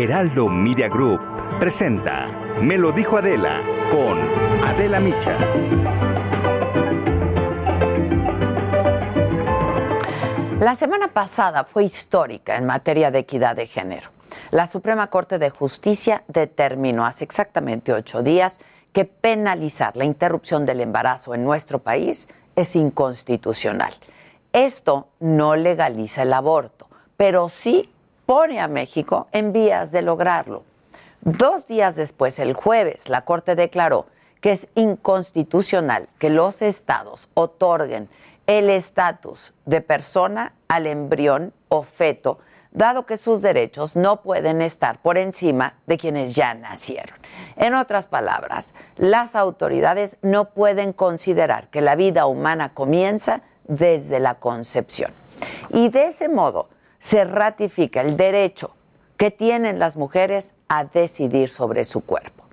Heraldo Media Group presenta Me lo dijo Adela con Adela Micha. La semana pasada fue histórica en materia de equidad de género. La Suprema Corte de Justicia determinó hace exactamente ocho días que penalizar la interrupción del embarazo en nuestro país es inconstitucional. Esto no legaliza el aborto, pero sí pone a México en vías de lograrlo. Dos días después, el jueves, la Corte declaró que es inconstitucional que los estados otorguen el estatus de persona al embrión o feto, dado que sus derechos no pueden estar por encima de quienes ya nacieron. En otras palabras, las autoridades no pueden considerar que la vida humana comienza desde la concepción. Y de ese modo se ratifica el derecho que tienen las mujeres a decidir sobre su cuerpo.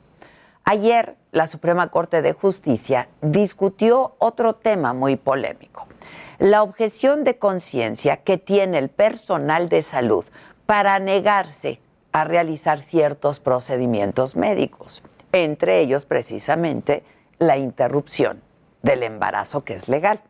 Ayer, la Suprema Corte de Justicia discutió otro tema muy polémico, la objeción de conciencia que tiene el personal de salud para negarse a realizar ciertos procedimientos médicos, entre ellos precisamente la interrupción del embarazo que es legal.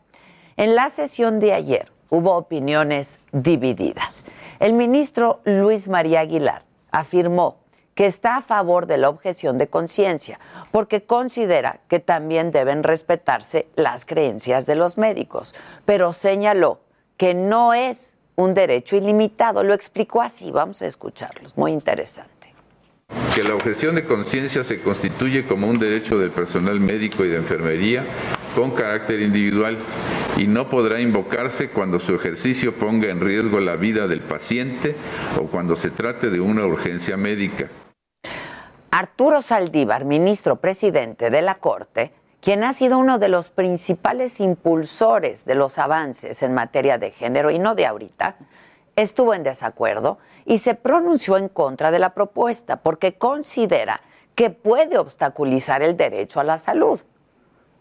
En la sesión de ayer hubo opiniones divididas. El ministro Luis María Aguilar afirmó que está a favor de la objeción de conciencia, porque considera que también deben respetarse las creencias de los médicos, pero señaló que no es un derecho ilimitado. Lo explicó así, vamos a escucharlos, muy interesante que la objeción de conciencia se constituye como un derecho del personal médico y de enfermería con carácter individual y no podrá invocarse cuando su ejercicio ponga en riesgo la vida del paciente o cuando se trate de una urgencia médica. Arturo Saldívar, ministro presidente de la Corte, quien ha sido uno de los principales impulsores de los avances en materia de género y no de ahorita, estuvo en desacuerdo y se pronunció en contra de la propuesta porque considera que puede obstaculizar el derecho a la salud.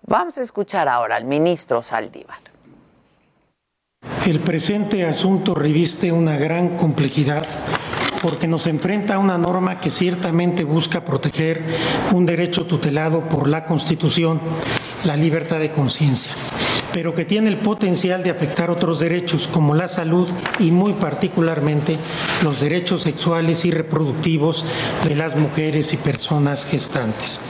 Vamos a escuchar ahora al ministro Saldívar. El presente asunto reviste una gran complejidad porque nos enfrenta a una norma que ciertamente busca proteger un derecho tutelado por la Constitución, la libertad de conciencia, pero que tiene el potencial de afectar otros derechos como la salud y muy particularmente los derechos sexuales y reproductivos de las mujeres y personas gestantes.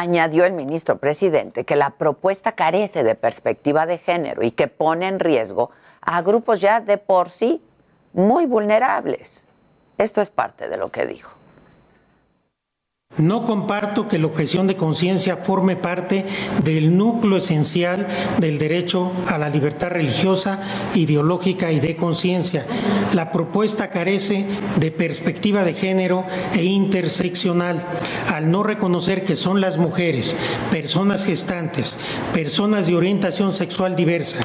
Añadió el ministro presidente que la propuesta carece de perspectiva de género y que pone en riesgo a grupos ya de por sí muy vulnerables. Esto es parte de lo que dijo. No comparto que la objeción de conciencia forme parte del núcleo esencial del derecho a la libertad religiosa, ideológica y de conciencia. La propuesta carece de perspectiva de género e interseccional al no reconocer que son las mujeres, personas gestantes, personas de orientación sexual diversa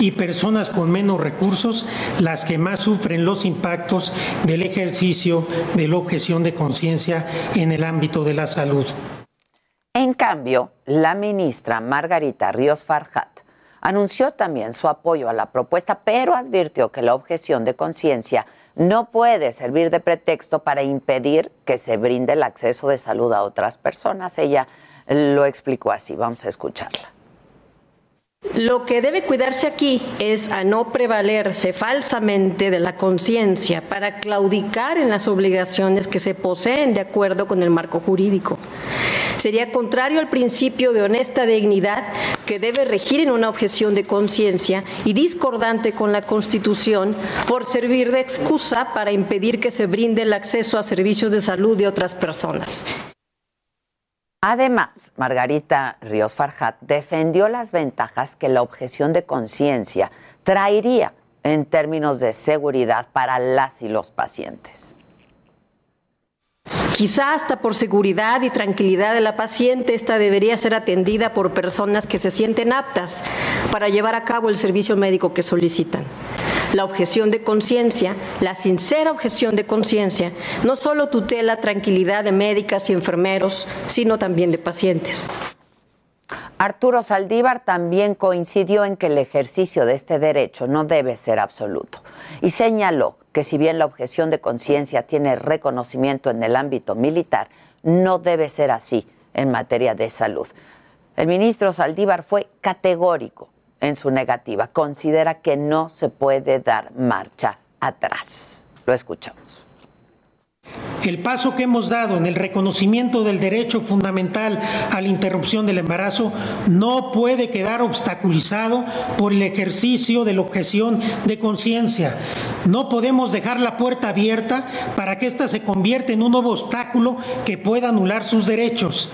y personas con menos recursos las que más sufren los impactos del ejercicio de la objeción de conciencia en el ámbito de la salud. En cambio, la ministra Margarita Ríos Farjat anunció también su apoyo a la propuesta, pero advirtió que la objeción de conciencia no puede servir de pretexto para impedir que se brinde el acceso de salud a otras personas. Ella lo explicó así, vamos a escucharla. Lo que debe cuidarse aquí es a no prevalerse falsamente de la conciencia para claudicar en las obligaciones que se poseen de acuerdo con el marco jurídico. Sería contrario al principio de honesta dignidad que debe regir en una objeción de conciencia y discordante con la Constitución por servir de excusa para impedir que se brinde el acceso a servicios de salud de otras personas. Además, Margarita Ríos Farjat defendió las ventajas que la objeción de conciencia traería en términos de seguridad para las y los pacientes. Quizá hasta por seguridad y tranquilidad de la paciente, esta debería ser atendida por personas que se sienten aptas para llevar a cabo el servicio médico que solicitan. La objeción de conciencia, la sincera objeción de conciencia, no solo tutela tranquilidad de médicas y enfermeros, sino también de pacientes. Arturo Saldívar también coincidió en que el ejercicio de este derecho no debe ser absoluto y señaló que si bien la objeción de conciencia tiene reconocimiento en el ámbito militar, no debe ser así en materia de salud. El ministro Saldívar fue categórico en su negativa. Considera que no se puede dar marcha atrás. Lo escuchamos. El paso que hemos dado en el reconocimiento del derecho fundamental a la interrupción del embarazo no puede quedar obstaculizado por el ejercicio de la objeción de conciencia. No podemos dejar la puerta abierta para que ésta se convierta en un nuevo obstáculo que pueda anular sus derechos.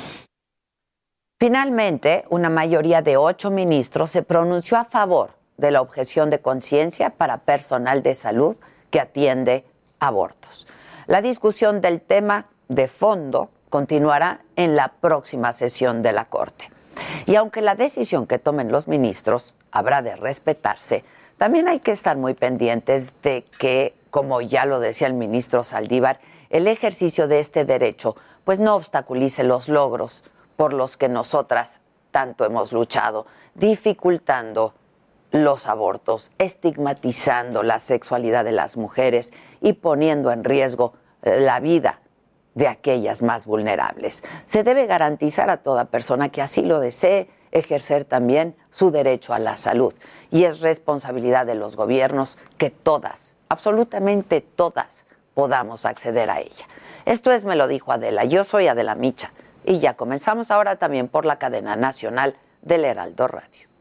Finalmente, una mayoría de ocho ministros se pronunció a favor de la objeción de conciencia para personal de salud que atiende abortos. La discusión del tema de fondo continuará en la próxima sesión de la Corte. Y aunque la decisión que tomen los ministros habrá de respetarse, también hay que estar muy pendientes de que, como ya lo decía el ministro Saldívar, el ejercicio de este derecho pues no obstaculice los logros por los que nosotras tanto hemos luchado, dificultando los abortos, estigmatizando la sexualidad de las mujeres y poniendo en riesgo eh, la vida de aquellas más vulnerables. Se debe garantizar a toda persona que así lo desee ejercer también su derecho a la salud. Y es responsabilidad de los gobiernos que todas, absolutamente todas, podamos acceder a ella. Esto es, me lo dijo Adela. Yo soy Adela Micha. Y ya comenzamos ahora también por la cadena nacional del Heraldo Radio.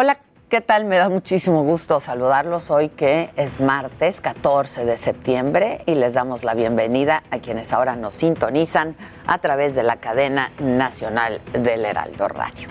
Hola, ¿qué tal? Me da muchísimo gusto saludarlos hoy que es martes 14 de septiembre y les damos la bienvenida a quienes ahora nos sintonizan a través de la cadena nacional del Heraldo Radio.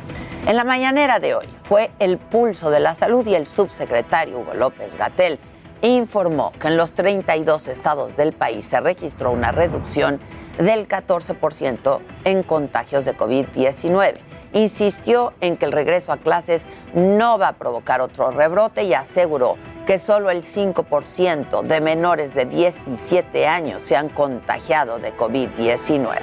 En la mañanera de hoy fue el pulso de la salud y el subsecretario Hugo López Gatel informó que en los 32 estados del país se registró una reducción del 14% en contagios de COVID-19 insistió en que el regreso a clases no va a provocar otro rebrote y aseguró que solo el 5% de menores de 17 años se han contagiado de COVID-19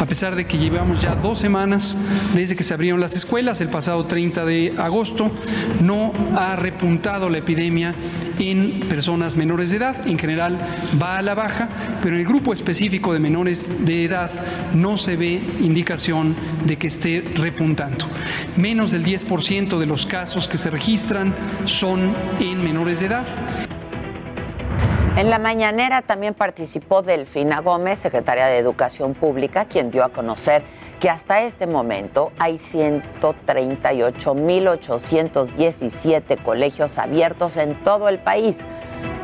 a pesar de que llevamos ya dos semanas desde que se abrieron las escuelas, el pasado 30 de agosto, no ha repuntado la epidemia en personas menores de edad. En general va a la baja, pero en el grupo específico de menores de edad no se ve indicación de que esté repuntando. Menos del 10% de los casos que se registran son en menores de edad. En la mañanera también participó Delfina Gómez, secretaria de Educación Pública, quien dio a conocer que hasta este momento hay 138.817 colegios abiertos en todo el país.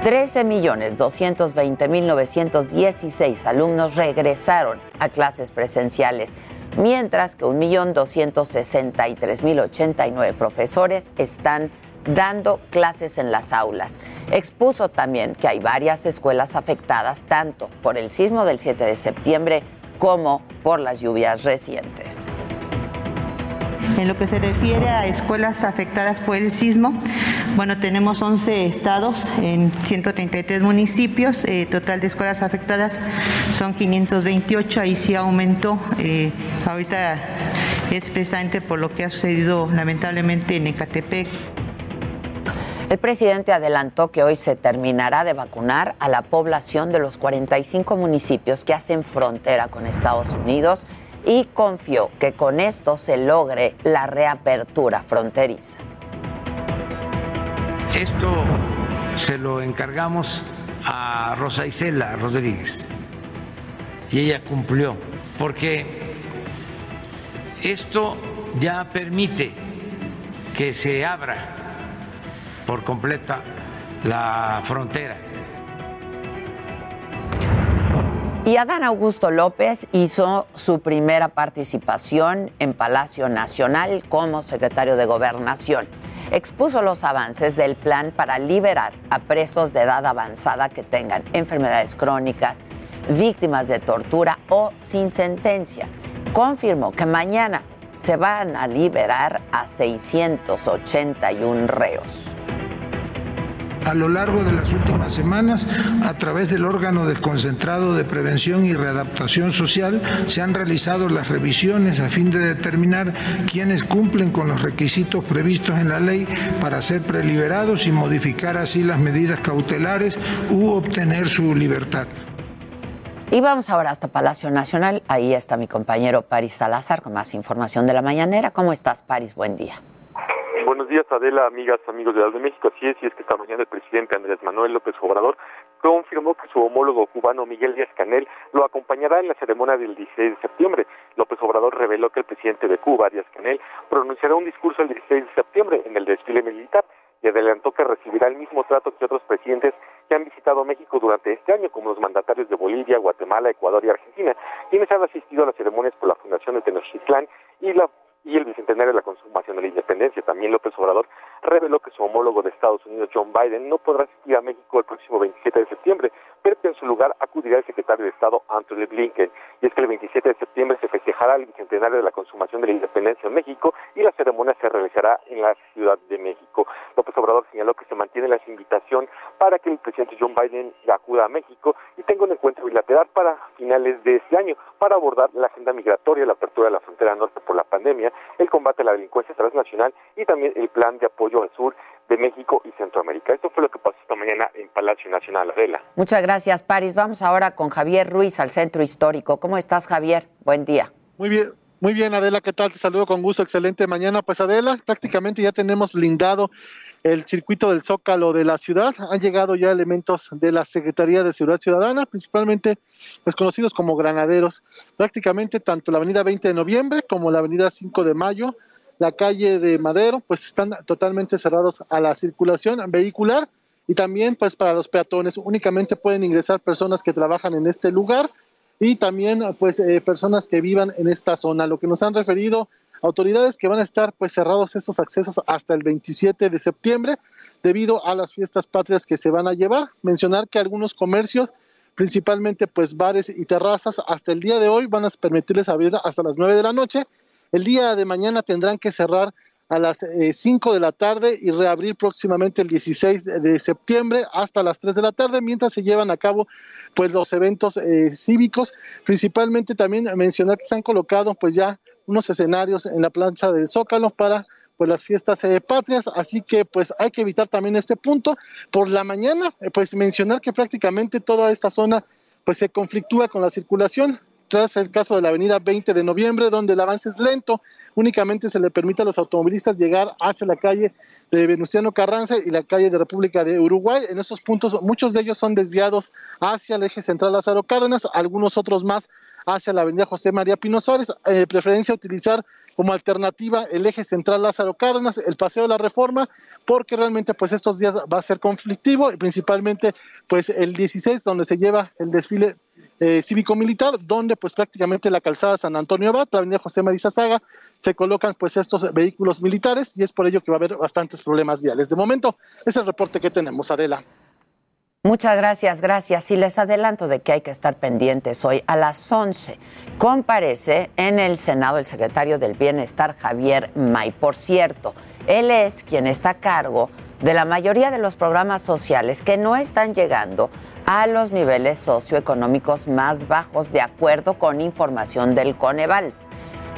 13.220.916 alumnos regresaron a clases presenciales, mientras que 1.263.089 profesores están dando clases en las aulas. Expuso también que hay varias escuelas afectadas tanto por el sismo del 7 de septiembre como por las lluvias recientes. En lo que se refiere a escuelas afectadas por el sismo, bueno, tenemos 11 estados en 133 municipios, eh, total de escuelas afectadas son 528, ahí sí aumentó, eh, ahorita es precisamente por lo que ha sucedido lamentablemente en Ecatepec. El presidente adelantó que hoy se terminará de vacunar a la población de los 45 municipios que hacen frontera con Estados Unidos y confió que con esto se logre la reapertura fronteriza. Esto se lo encargamos a Rosa Isela Rodríguez y ella cumplió, porque esto ya permite que se abra por completa la frontera. Y Adán Augusto López hizo su primera participación en Palacio Nacional como secretario de Gobernación. Expuso los avances del plan para liberar a presos de edad avanzada que tengan enfermedades crónicas, víctimas de tortura o sin sentencia. Confirmó que mañana se van a liberar a 681 reos a lo largo de las últimas semanas, a través del órgano desconcentrado de prevención y readaptación social, se han realizado las revisiones a fin de determinar quiénes cumplen con los requisitos previstos en la ley para ser preliberados y modificar así las medidas cautelares u obtener su libertad. Y vamos ahora hasta Palacio Nacional. Ahí está mi compañero Paris Salazar con más información de la mañanera. ¿Cómo estás, Paris? Buen día. Buenos días, Adela, amigas, amigos de la de México. Así es, y es que esta mañana el presidente Andrés Manuel López Obrador confirmó que su homólogo cubano Miguel Díaz Canel lo acompañará en la ceremonia del 16 de septiembre. López Obrador reveló que el presidente de Cuba, Díaz Canel, pronunciará un discurso el 16 de septiembre en el desfile militar y adelantó que recibirá el mismo trato que otros presidentes que han visitado México durante este año, como los mandatarios de Bolivia, Guatemala, Ecuador y Argentina, quienes han asistido a las ceremonias por la fundación de Tenochtitlán y la y el bicentenario de la consumación de la independencia. También López Obrador reveló que su homólogo de Estados Unidos, John Biden, no podrá asistir a México el próximo 27 de septiembre, pero que en su lugar acudirá el secretario de Estado, Anthony Blinken. Y es que el 27 de septiembre se festejará el bicentenario de la consumación de la independencia en México y la ceremonia se realizará en la Ciudad de México. López Obrador señaló que se mantiene la invitación para que el presidente John Biden acuda a México y tenga un encuentro bilateral para finales de este año para abordar la agenda migratoria, la apertura de la frontera norte por la pandemia, el combate a la delincuencia transnacional y también el plan de apoyo al sur de México y Centroamérica. Esto fue lo que pasó esta mañana en Palacio Nacional, Adela. Muchas gracias, Paris. Vamos ahora con Javier Ruiz al Centro Histórico. ¿Cómo estás, Javier? Buen día. Muy bien. Muy bien, Adela, ¿qué tal? Te saludo con gusto, excelente mañana. Pues Adela, prácticamente ya tenemos blindado el circuito del Zócalo de la ciudad. Han llegado ya elementos de la Secretaría de Seguridad Ciudadana, principalmente pues, conocidos como granaderos. Prácticamente tanto la avenida 20 de noviembre como la avenida 5 de mayo, la calle de Madero, pues están totalmente cerrados a la circulación vehicular y también pues para los peatones. Únicamente pueden ingresar personas que trabajan en este lugar y también pues eh, personas que vivan en esta zona. Lo que nos han referido autoridades que van a estar pues cerrados esos accesos hasta el 27 de septiembre debido a las fiestas patrias que se van a llevar. Mencionar que algunos comercios, principalmente pues bares y terrazas, hasta el día de hoy van a permitirles abrir hasta las 9 de la noche. El día de mañana tendrán que cerrar a las 5 eh, de la tarde y reabrir próximamente el 16 de septiembre hasta las 3 de la tarde mientras se llevan a cabo pues los eventos eh, cívicos. Principalmente también mencionar que se han colocado pues ya unos escenarios en la plancha del Zócalo para pues las fiestas eh, patrias, así que pues hay que evitar también este punto. Por la mañana, pues mencionar que prácticamente toda esta zona pues se conflictúa con la circulación, tras el caso de la avenida 20 de noviembre, donde el avance es lento, únicamente se le permite a los automovilistas llegar hacia la calle de Venustiano Carranza y la calle de República de Uruguay. En estos puntos, muchos de ellos son desviados hacia el eje central Lázaro Cárdenas, algunos otros más hacia la avenida José María Pino Suárez. Eh, preferencia utilizar como alternativa el eje central Lázaro Cárdenas, el paseo de la Reforma, porque realmente pues estos días va a ser conflictivo y principalmente pues el 16 donde se lleva el desfile eh, cívico-militar, donde pues prácticamente la calzada San Antonio Abad, la avenida José María Saga, se colocan pues estos vehículos militares y es por ello que va a haber bastantes problemas viales. De momento, es el reporte que tenemos, Adela. Muchas gracias, gracias. Y les adelanto de que hay que estar pendientes hoy a las 11. Comparece en el Senado el secretario del Bienestar, Javier May. Por cierto, él es quien está a cargo de la mayoría de los programas sociales que no están llegando a los niveles socioeconómicos más bajos de acuerdo con información del Coneval.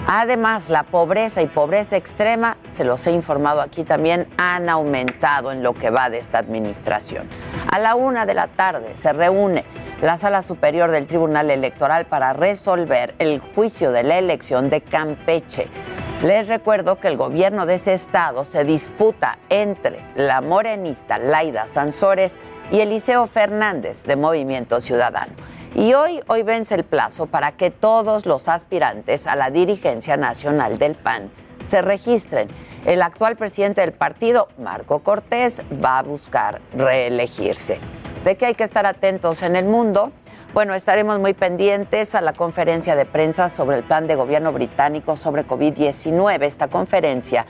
Además, la pobreza y pobreza extrema, se los he informado aquí también, han aumentado en lo que va de esta administración. A la una de la tarde se reúne la Sala Superior del Tribunal Electoral para resolver el juicio de la elección de Campeche. Les recuerdo que el gobierno de ese estado se disputa entre la morenista Laida Sansores y Eliseo Fernández de Movimiento Ciudadano. Y hoy, hoy vence el plazo para que todos los aspirantes a la dirigencia nacional del PAN se registren. El actual presidente del partido, Marco Cortés, va a buscar reelegirse. ¿De qué hay que estar atentos en el mundo? Bueno, estaremos muy pendientes a la conferencia de prensa sobre el plan de gobierno británico sobre COVID-19. Esta conferencia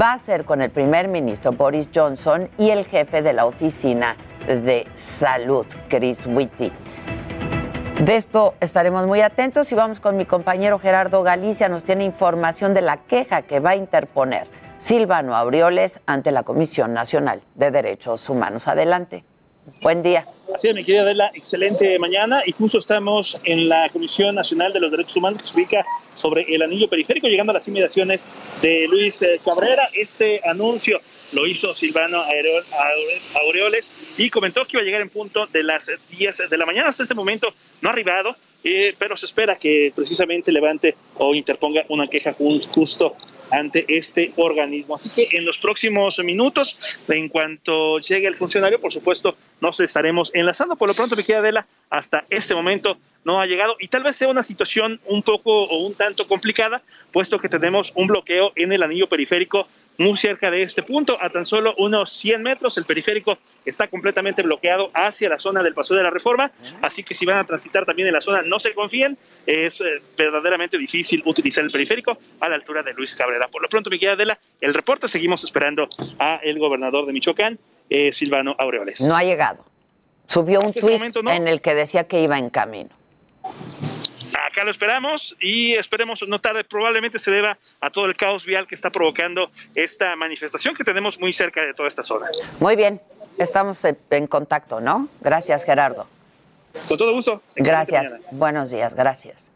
va a ser con el primer ministro Boris Johnson y el jefe de la oficina de salud, Chris Whitty. De esto estaremos muy atentos y vamos con mi compañero Gerardo Galicia. Nos tiene información de la queja que va a interponer Silvano Aureoles ante la Comisión Nacional de Derechos Humanos. Adelante. Buen día. Sí, mi querida Adela, excelente mañana y justo estamos en la Comisión Nacional de los Derechos Humanos que se ubica sobre el anillo periférico, llegando a las inmediaciones de Luis eh, Cabrera. Este anuncio lo hizo Silvano Aureoles y comentó que iba a llegar en punto de las 10 de la mañana. Hasta este momento no ha arribado, eh, pero se espera que precisamente levante o interponga una queja justo ante este organismo. Así que en los próximos minutos, en cuanto llegue el funcionario, por supuesto, nos estaremos enlazando. Por lo pronto, me queda Adela, hasta este momento no ha llegado y tal vez sea una situación un poco o un tanto complicada, puesto que tenemos un bloqueo en el anillo periférico muy cerca de este punto, a tan solo unos 100 metros. El periférico está completamente bloqueado hacia la zona del Paso de la Reforma, así que si van a transitar también en la zona, no se confíen, es eh, verdaderamente difícil utilizar el periférico a la altura de Luis Cabrera. Por lo pronto, mi querida Adela, el reporte, seguimos esperando a el gobernador de Michoacán, eh, Silvano Aureoles. No ha llegado. Subió un tuit en el que decía que iba en camino. Acá lo esperamos y esperemos no tarde. Probablemente se deba a todo el caos vial que está provocando esta manifestación que tenemos muy cerca de toda esta zona. Muy bien, estamos en contacto, ¿no? Gracias, Gerardo. Con todo gusto. gracias. Buenos días, gracias.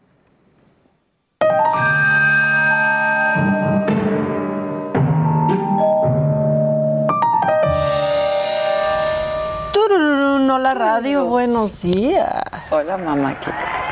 Hola Radio, buenos días. Hola mamá.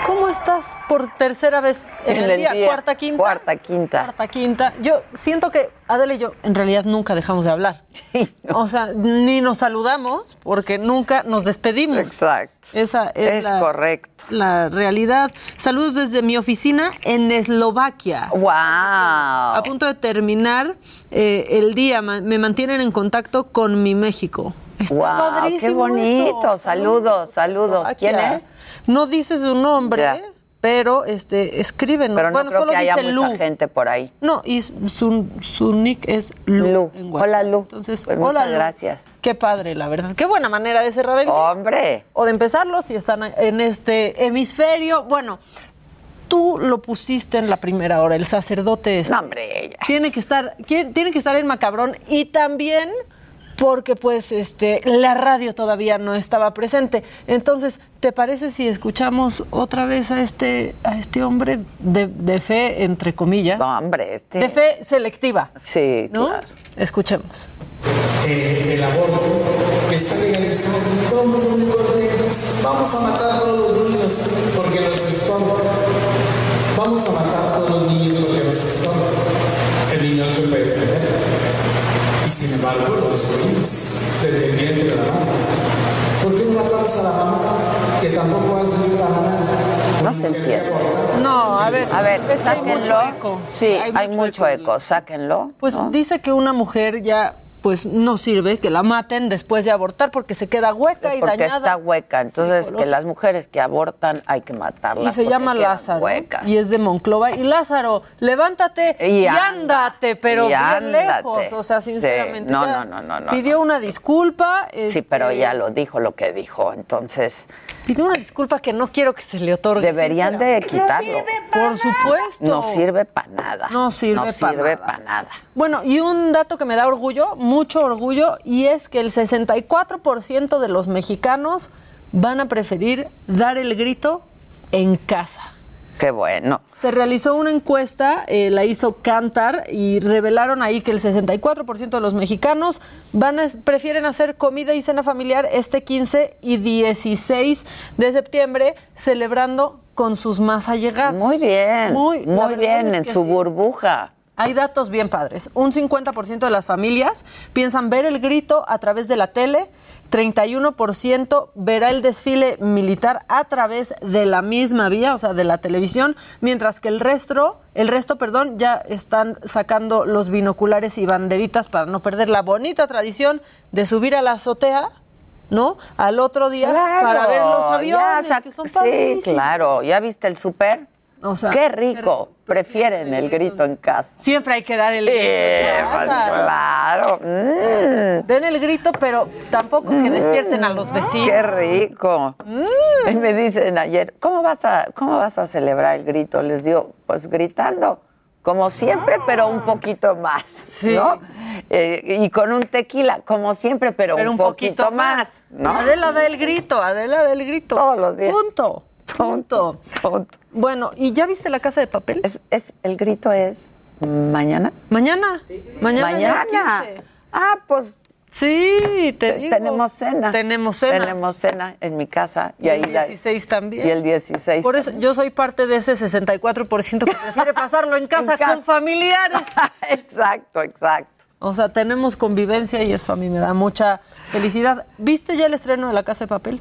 ¿Cómo estás? Por tercera vez en, el, día. cuarta, quinta. Cuarta, quinta. Cuarta, quinta. Yo siento que Adele y yo en realidad nunca dejamos de hablar. O sea, ni nos saludamos porque nunca nos despedimos. Exacto. Esa es, es correcto. La realidad. Saludos desde mi oficina en Eslovaquia. ¡Wow! A punto de terminar eh, el día. Me mantienen en contacto con mi México. Está wow, ¡Qué bonito! Saludos, saludos. ¿Quién es? No dice su nombre. Pero este escriben. Pero no bueno, creo solo que haya dice mucha Lu. gente por ahí. No, y su, su nick es Lu. Lu. en WhatsApp. Hola Lu. Entonces, Pues hola muchas Lu. gracias. Qué padre, la verdad. Qué buena manera de cerrar el día. Hombre. O de empezarlo si están en este hemisferio. Bueno, tú lo pusiste en la primera hora, el sacerdote este. No, hombre, ella. Tiene que estar, tiene que estar en Macabrón y también porque pues este la radio todavía no estaba presente. Entonces, ¿te parece si escuchamos otra vez a este a este hombre de, de fe entre comillas? No, hombre, este. De fe selectiva, Sí, ¿no? claro. Escuchemos. eh, el aborto que está legalizado y todo el mundo muy contentos. Vamos a matar a todos los niños porque nos estorban. Vamos a matar a todos los niños porque nos estorban. El niño no se puede defender. Y sin embargo lo destruimos desde el vientre de la mamá. ¿Por qué no matamos a la mamá que tampoco va a salir a ganar? No se entiende. No, a ver, A ver, que hay sáquenlo. mucho eco. Sí, hay, mucho eco. Sáquenlo. Pues ¿no? dice que una mujer ya pues no sirve que la maten después de abortar porque se queda hueca y porque dañada. está hueca. Entonces, que las mujeres que abortan hay que matarlas. Y se porque llama Lázaro. huecas. Y es de Monclova. Y Lázaro, levántate y, Y ándate, pero y bien ándate. lejos. O sea, Sí. sinceramente. No, no, no, no, no, Pidió una disculpa. Sí, este, pero ya lo dijo lo que dijo. Entonces, Pidió una disculpa que no quiero que se le otorgue. deberían de quitarlo. Por supuesto. No sirve para nada. No sirve No pa' sirve nada. para nada. Bueno, y un dato que me da orgullo, mucho orgullo, y es que el 64% de los mexicanos van a preferir dar el grito en casa. Qué bueno. Se realizó una encuesta, eh, la hizo Cantar y revelaron ahí que el 64% de los mexicanos van a, prefieren hacer comida y cena familiar este 15 y 16 de septiembre, celebrando con sus más allegados. Muy bien. Muy, bien, en su sí. burbuja. Hay datos bien padres. Un 50% de las familias piensan ver el grito a través de la tele, 31% verá el desfile militar a través de la misma vía, o sea, de la televisión, mientras que el resto, el resto, perdón, ya están sacando los binoculares y banderitas para no perder la bonita tradición de subir a la azotea, ¿no? Al otro día para ver los aviones, que son Sí, claro. ¿Ya viste el súper? O sea, qué rico. Prefieren el grito en casa. Siempre hay que dar el Sí, grito en pues, claro. Mm. Den el grito, pero tampoco que despierten a los vecinos. Qué rico. Y me dicen ayer, ¿cómo vas a cómo vas a celebrar el grito? Les digo, pues gritando, como siempre, pero un poquito más, ¿no? Eh, y con un tequila, como siempre, pero, Pero un, poquito, poquito más, ¿no? Adela da el grito, Adela da el grito. Todos los días. Punto. Punto. Bueno, ¿y ya viste la casa de papel? Es, es, el grito es mañana. Mañana. Mañana. ya es Mañana. 15. Ah, pues. Sí, te digo. Tenemos cena. Tenemos cena. Tenemos cena en mi casa. Y el la- 16 también. Y el 16. Por eso yo soy parte de ese 64% que prefiere pasarlo en casa En casa. con familiares. exacto, exacto. O sea, tenemos convivencia y eso a mí me da mucha felicidad. ¿Viste ya el estreno de La Casa de Papel?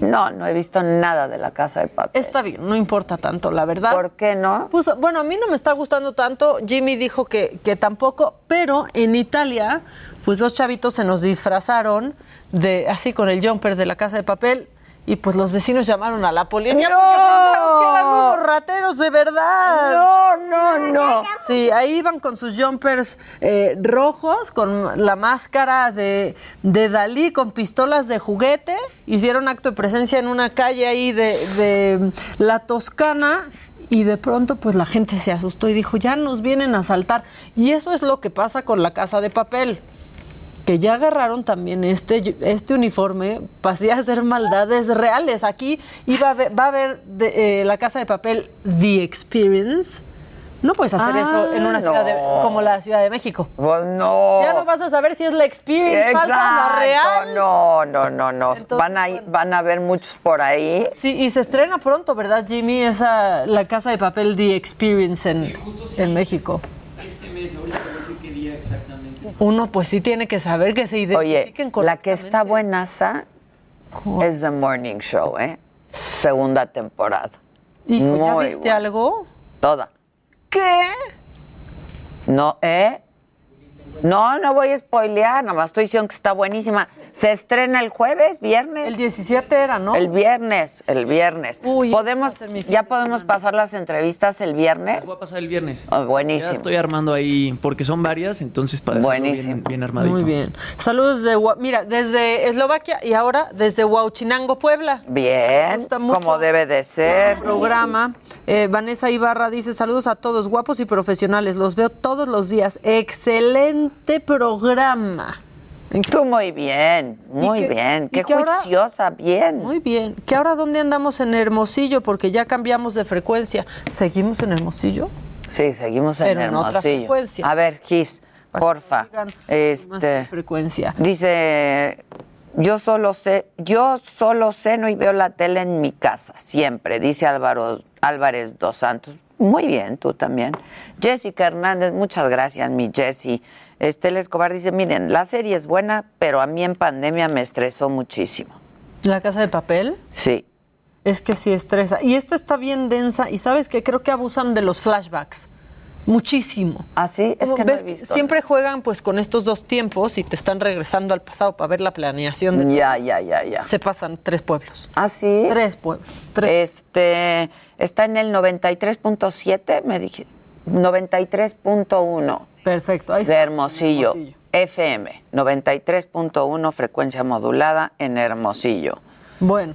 No, no he visto nada de la casa de papel. Está bien, no importa tanto, la verdad. ¿Por qué no? Puso- bueno, a mí no me está gustando tanto. Jimmy dijo que, que tampoco, pero en Italia, pues dos chavitos se nos disfrazaron de así con el jumper de la casa de papel. Y pues los vecinos llamaron a la policía ¡No! porque que eran unos rateros de verdad. No, no, no. Sí, ahí iban con sus jumpers eh, rojos, con la máscara de, de Dalí, con pistolas de juguete. Hicieron acto de presencia en una calle ahí de, de la Toscana. Y de pronto, pues la gente se asustó y dijo, ya nos vienen a asaltar. Y eso es lo que pasa con la casa de papel. Que ya agarraron también este, este uniforme para así hacer maldades reales. Aquí iba a haber- va a haber de- eh, la casa de papel The Experience. No puedes hacer Ah, eso en una ciudad de- como la Ciudad de México. Pues no. Ya no vas a saber si es la Experience falsa o la Exacto, real. No, no, no, no. van, a, van a haber muchos por ahí. Sí, y se estrena pronto, ¿verdad, Jimmy? Esa, la casa de papel The Experience en, en México. Este mes, ahorita voy a decir qué día exactamente. Uno pues sí tiene que saber que se Oye, identifiquen la que está buenaza es The Morning Show, ¿eh? Segunda temporada. Hijo, ¿ya viste buena. algo? Toda. ¿Qué? No, ¿eh? No, no voy a spoilear, nada más estoy diciendo que está buenísima. Se estrena el jueves, viernes. El 17 era, ¿no? El viernes, el viernes. Uy, podemos, ya de podemos pasar las entrevistas el viernes. Voy a pasar el viernes. Oh, buenísimo. Ya estoy armando ahí, porque son varias, entonces para Buenísimo. Bien, bien armadito. Muy bien. Saludos de, mira, desde Eslovaquia y ahora desde Huauchinango, Puebla. Bien, gusta mucho como debe de ser. programa. Eh, Vanessa Ibarra dice saludos a todos, guapos y profesionales. Los veo todos los días. Excelente programa. Tú muy bien, muy que- bien. Qué que ahora- juiciosa, bien. Muy bien. ¿Que ahora dónde andamos en Hermosillo? Porque ya cambiamos de frecuencia. ¿Seguimos en Hermosillo? Sí, seguimos en Pero en otra Hermosillo. frecuencia. A ver, Gis, porfa. Este, frecuencia. dice, yo solo sé, yo solo ceno y veo la tele en mi casa, siempre, dice Álvaro Álvarez dos Santos. Muy bien, tú también. Jessica Hernández, muchas gracias, mi Jessie. Estela Escobar dice, miren, la serie es buena, pero a mí en pandemia me estresó muchísimo. ¿La casa de papel? Sí. Es que sí estresa. Y esta está bien densa y sabes que creo que abusan de los flashbacks. Muchísimo. Así es Como que no he ves visto. Siempre juegan pues con estos dos tiempos y te están regresando al pasado para ver la planeación de todo. Ya, ya, ya, ya. Se pasan tres pueblos. ¿Ah, sí? Tres pueblos. Tres. Este, está en el 93.7, me dije, 93.1 Perfecto. Ahí de está. Hermosillo, Hermosillo. FM, 93.1 frecuencia modulada en Hermosillo. Bueno.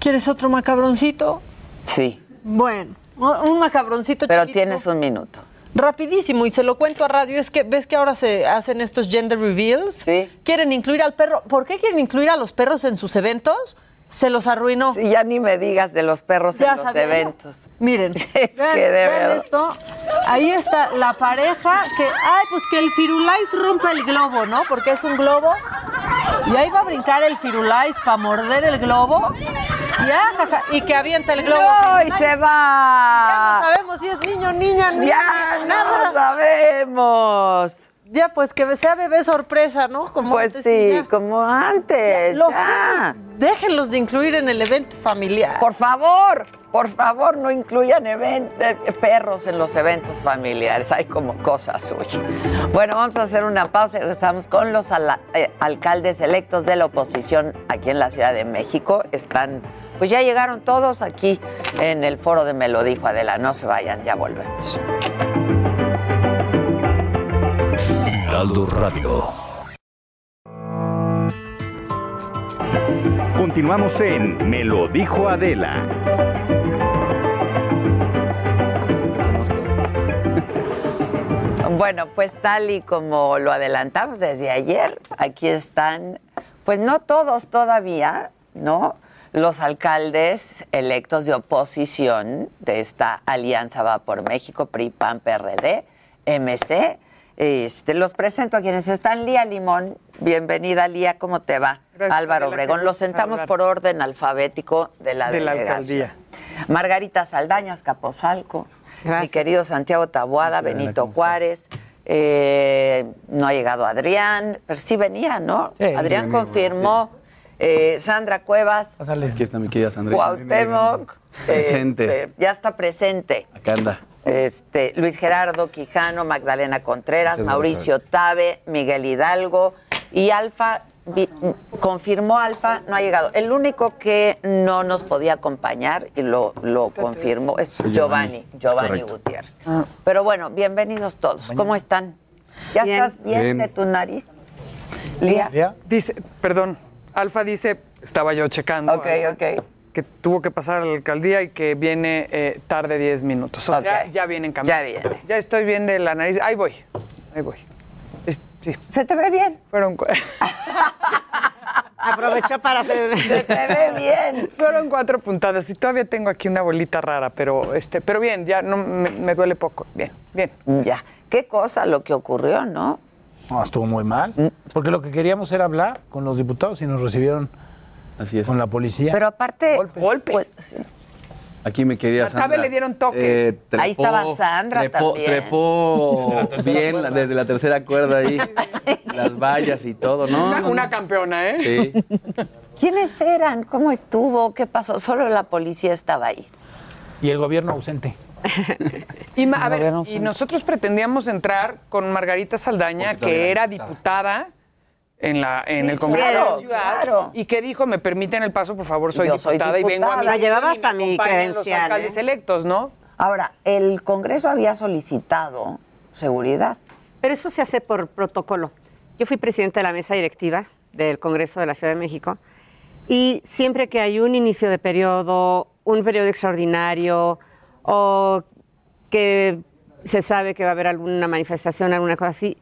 ¿Quieres otro macabroncito? Sí, Bueno, un macabroncito pero chiquito. tienes un minuto. Rapidísimo, y se lo cuento a radio, es que ves que ahora se hacen estos gender reveals. Sí. Quieren incluir al perro. ¿Por qué quieren incluir a los perros en sus eventos? Se los arruinó. Y ya ni me digas de los perros Ya en los sabía eventos. Miren, Es que de verdad. esto. Ahí está la pareja que, ay, pues que el Firulais rompe el globo, ¿no? Porque es un globo. Y ahí va a brincar el Firulais para morder el globo. Y, ajaja, y que avienta el globo. No, y se va. Ya no sabemos si es niño, niña, niña. Ya nada. no sabemos. Ya, pues que sea bebé sorpresa, ¿no? Como Pues antes sí, ya. como antes. Los ya. niños, déjenlos de incluir en el evento familiar. Por favor, por favor, no incluyan event- eh, perros en los eventos familiares. Hay como cosas suyas. Bueno, vamos a hacer una pausa y regresamos con los eh, alcaldes electos de la oposición aquí en la Ciudad de México. Están, pues ya llegaron todos aquí en el foro de Me lo dijo Adela. No se vayan, ya volvemos. Heraldo Radio. Continuamos en Me lo dijo Adela. Bueno, pues tal y como lo adelantamos desde ayer, aquí están, pues no todos todavía, ¿no? Los alcaldes electos de oposición de esta alianza Va por México, PRI, PAN, PRD, MC. Este, los presento a quienes están. Lía Limón, bienvenida Lía, ¿cómo te va? Gracias, Álvaro Obregón, los sentamos saludar. por orden alfabético de la De la delegación. alcaldía. Margarita Saldañas, Capozalco. Mi querido Santiago Tabuada, Benito. Juárez. eh, no ha llegado Adrián, pero sí venía, ¿no? Sí, Adrián confirmó. eh, Sandra Cuevas, Aquí está mi querida Sandra. Cuauhtémoc. Presente. este, ya está presente. Acá anda. Este, Luis Gerardo Quijano, Magdalena Contreras, Muchas Mauricio Tabe, Miguel Hidalgo y Alfa. vi- confirmó Alfa, no ha llegado. El único que no nos podía acompañar y lo, lo confirmó es Sí, Giovanni, Giovanni. Correcto. Gutiérrez. Pero bueno, bienvenidos todos. ¿Cómo están? ¿Ya Bien. estás bien, Bien. de tu nariz? Lía. Dice, perdón, Alfa dice, estaba yo checando. Ok, ok. Que tuvo que pasar a la alcaldía y que viene eh, tarde 10 minutos. O sea, ya viene en camino. Ya viene. Ya estoy bien de la nariz. Ahí voy. Ahí voy. Es- sí. ¿Se te ve bien? Fueron, Aprovechó para hacer. Se te ve bien. fueron cuatro puntadas y todavía tengo aquí una bolita rara, pero este, pero bien, ya no me, me duele poco. Bien, bien. Ya. Qué cosa lo que ocurrió, ¿no? No, estuvo muy mal. Mm. Porque lo que queríamos era hablar con los diputados y nos recibieron Así es. con la policía. Pero aparte, Golpes. pues, sí. Aquí mi querida A Tabe Sandra. le dieron toques. eh, Ahí estaba Sandra trepó, también. Trepó bien cuerda. desde la tercera cuerda ahí. las vallas y todo, ¿no? Una, campeona, ¿eh? Sí. ¿Quiénes eran? ¿Cómo estuvo? ¿Qué pasó? Solo la policía estaba ahí. Y el gobierno ausente. Y, ma- a ver, Gobierno y nosotros pretendíamos entrar con Margarita Saldaña, que era diputada. En, la, en Sí, el Congreso de claro, la Ciudad claro. y que dijo, me permiten el paso, por favor, soy Yo soy diputada y vengo a mi. La llevaba hasta mi acompañan los credencial, alcaldes ¿eh? electos, ¿no? Ahora, el Congreso había solicitado seguridad. Pero eso se hace por protocolo. Yo fui presidenta de la mesa directiva del Congreso de la Ciudad de México y siempre que hay un inicio de periodo, un periodo extraordinario o que se sabe que va a haber alguna manifestación, alguna cosa así,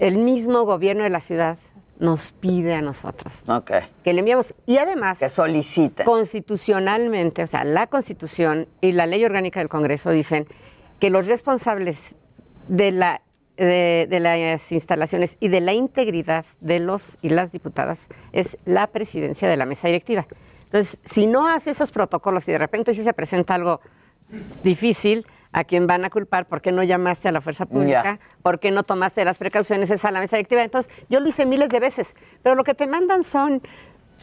el mismo gobierno de la ciudad nos pide a nosotros Ok. que le enviamos. Y además, Que constitucionalmente, o sea, la Constitución y la ley orgánica del Congreso dicen que los responsables de, la, de, de las instalaciones y de la integridad de los y las diputadas es la presidencia de la mesa directiva. Entonces, si no hace esos protocolos y de repente sí se presenta algo difícil, ¿a quién van a culpar? ¿Por qué no llamaste a la fuerza pública? ¿Por qué no tomaste las precauciones esa a la mesa directiva? Entonces, yo lo hice miles de veces, pero lo que te mandan son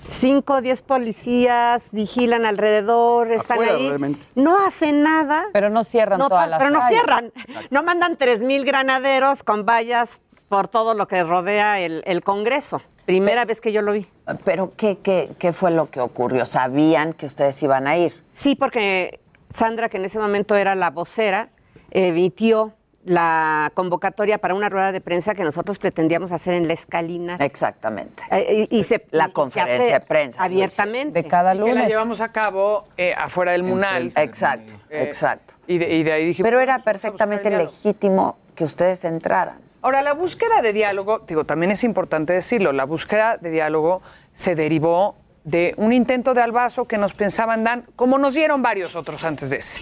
cinco o diez policías, vigilan alrededor, están Afuera, ahí, realmente. no hacen nada. Pero no cierran No, todas las pero no cierran. No mandan tres mil granaderos con vallas por todo lo que rodea el, el Congreso. Primera vez que yo lo vi. Pero ¿qué, qué, ¿qué fue lo que ocurrió? ¿Sabían que ustedes iban a ir? Sí, porque Sandra, que en ese momento era la vocera, emitió la convocatoria para una rueda de prensa que nosotros pretendíamos hacer en la escalina. Exactamente. Eh, y, y se, La y se conferencia hace de prensa, Abiertamente. De cada Que la lunes. llevamos a cabo eh, afuera del Munal. Exacto, Eh, exacto. Y de, y de ahí dije... Pero era "Vamos a buscar perfectamente el diálogo". legítimo que ustedes entraran. Ahora, la búsqueda de diálogo, digo, también es importante decirlo, la búsqueda de diálogo se derivó de un intento de albazo que nos pensaban dar, como nos dieron varios otros antes de ese.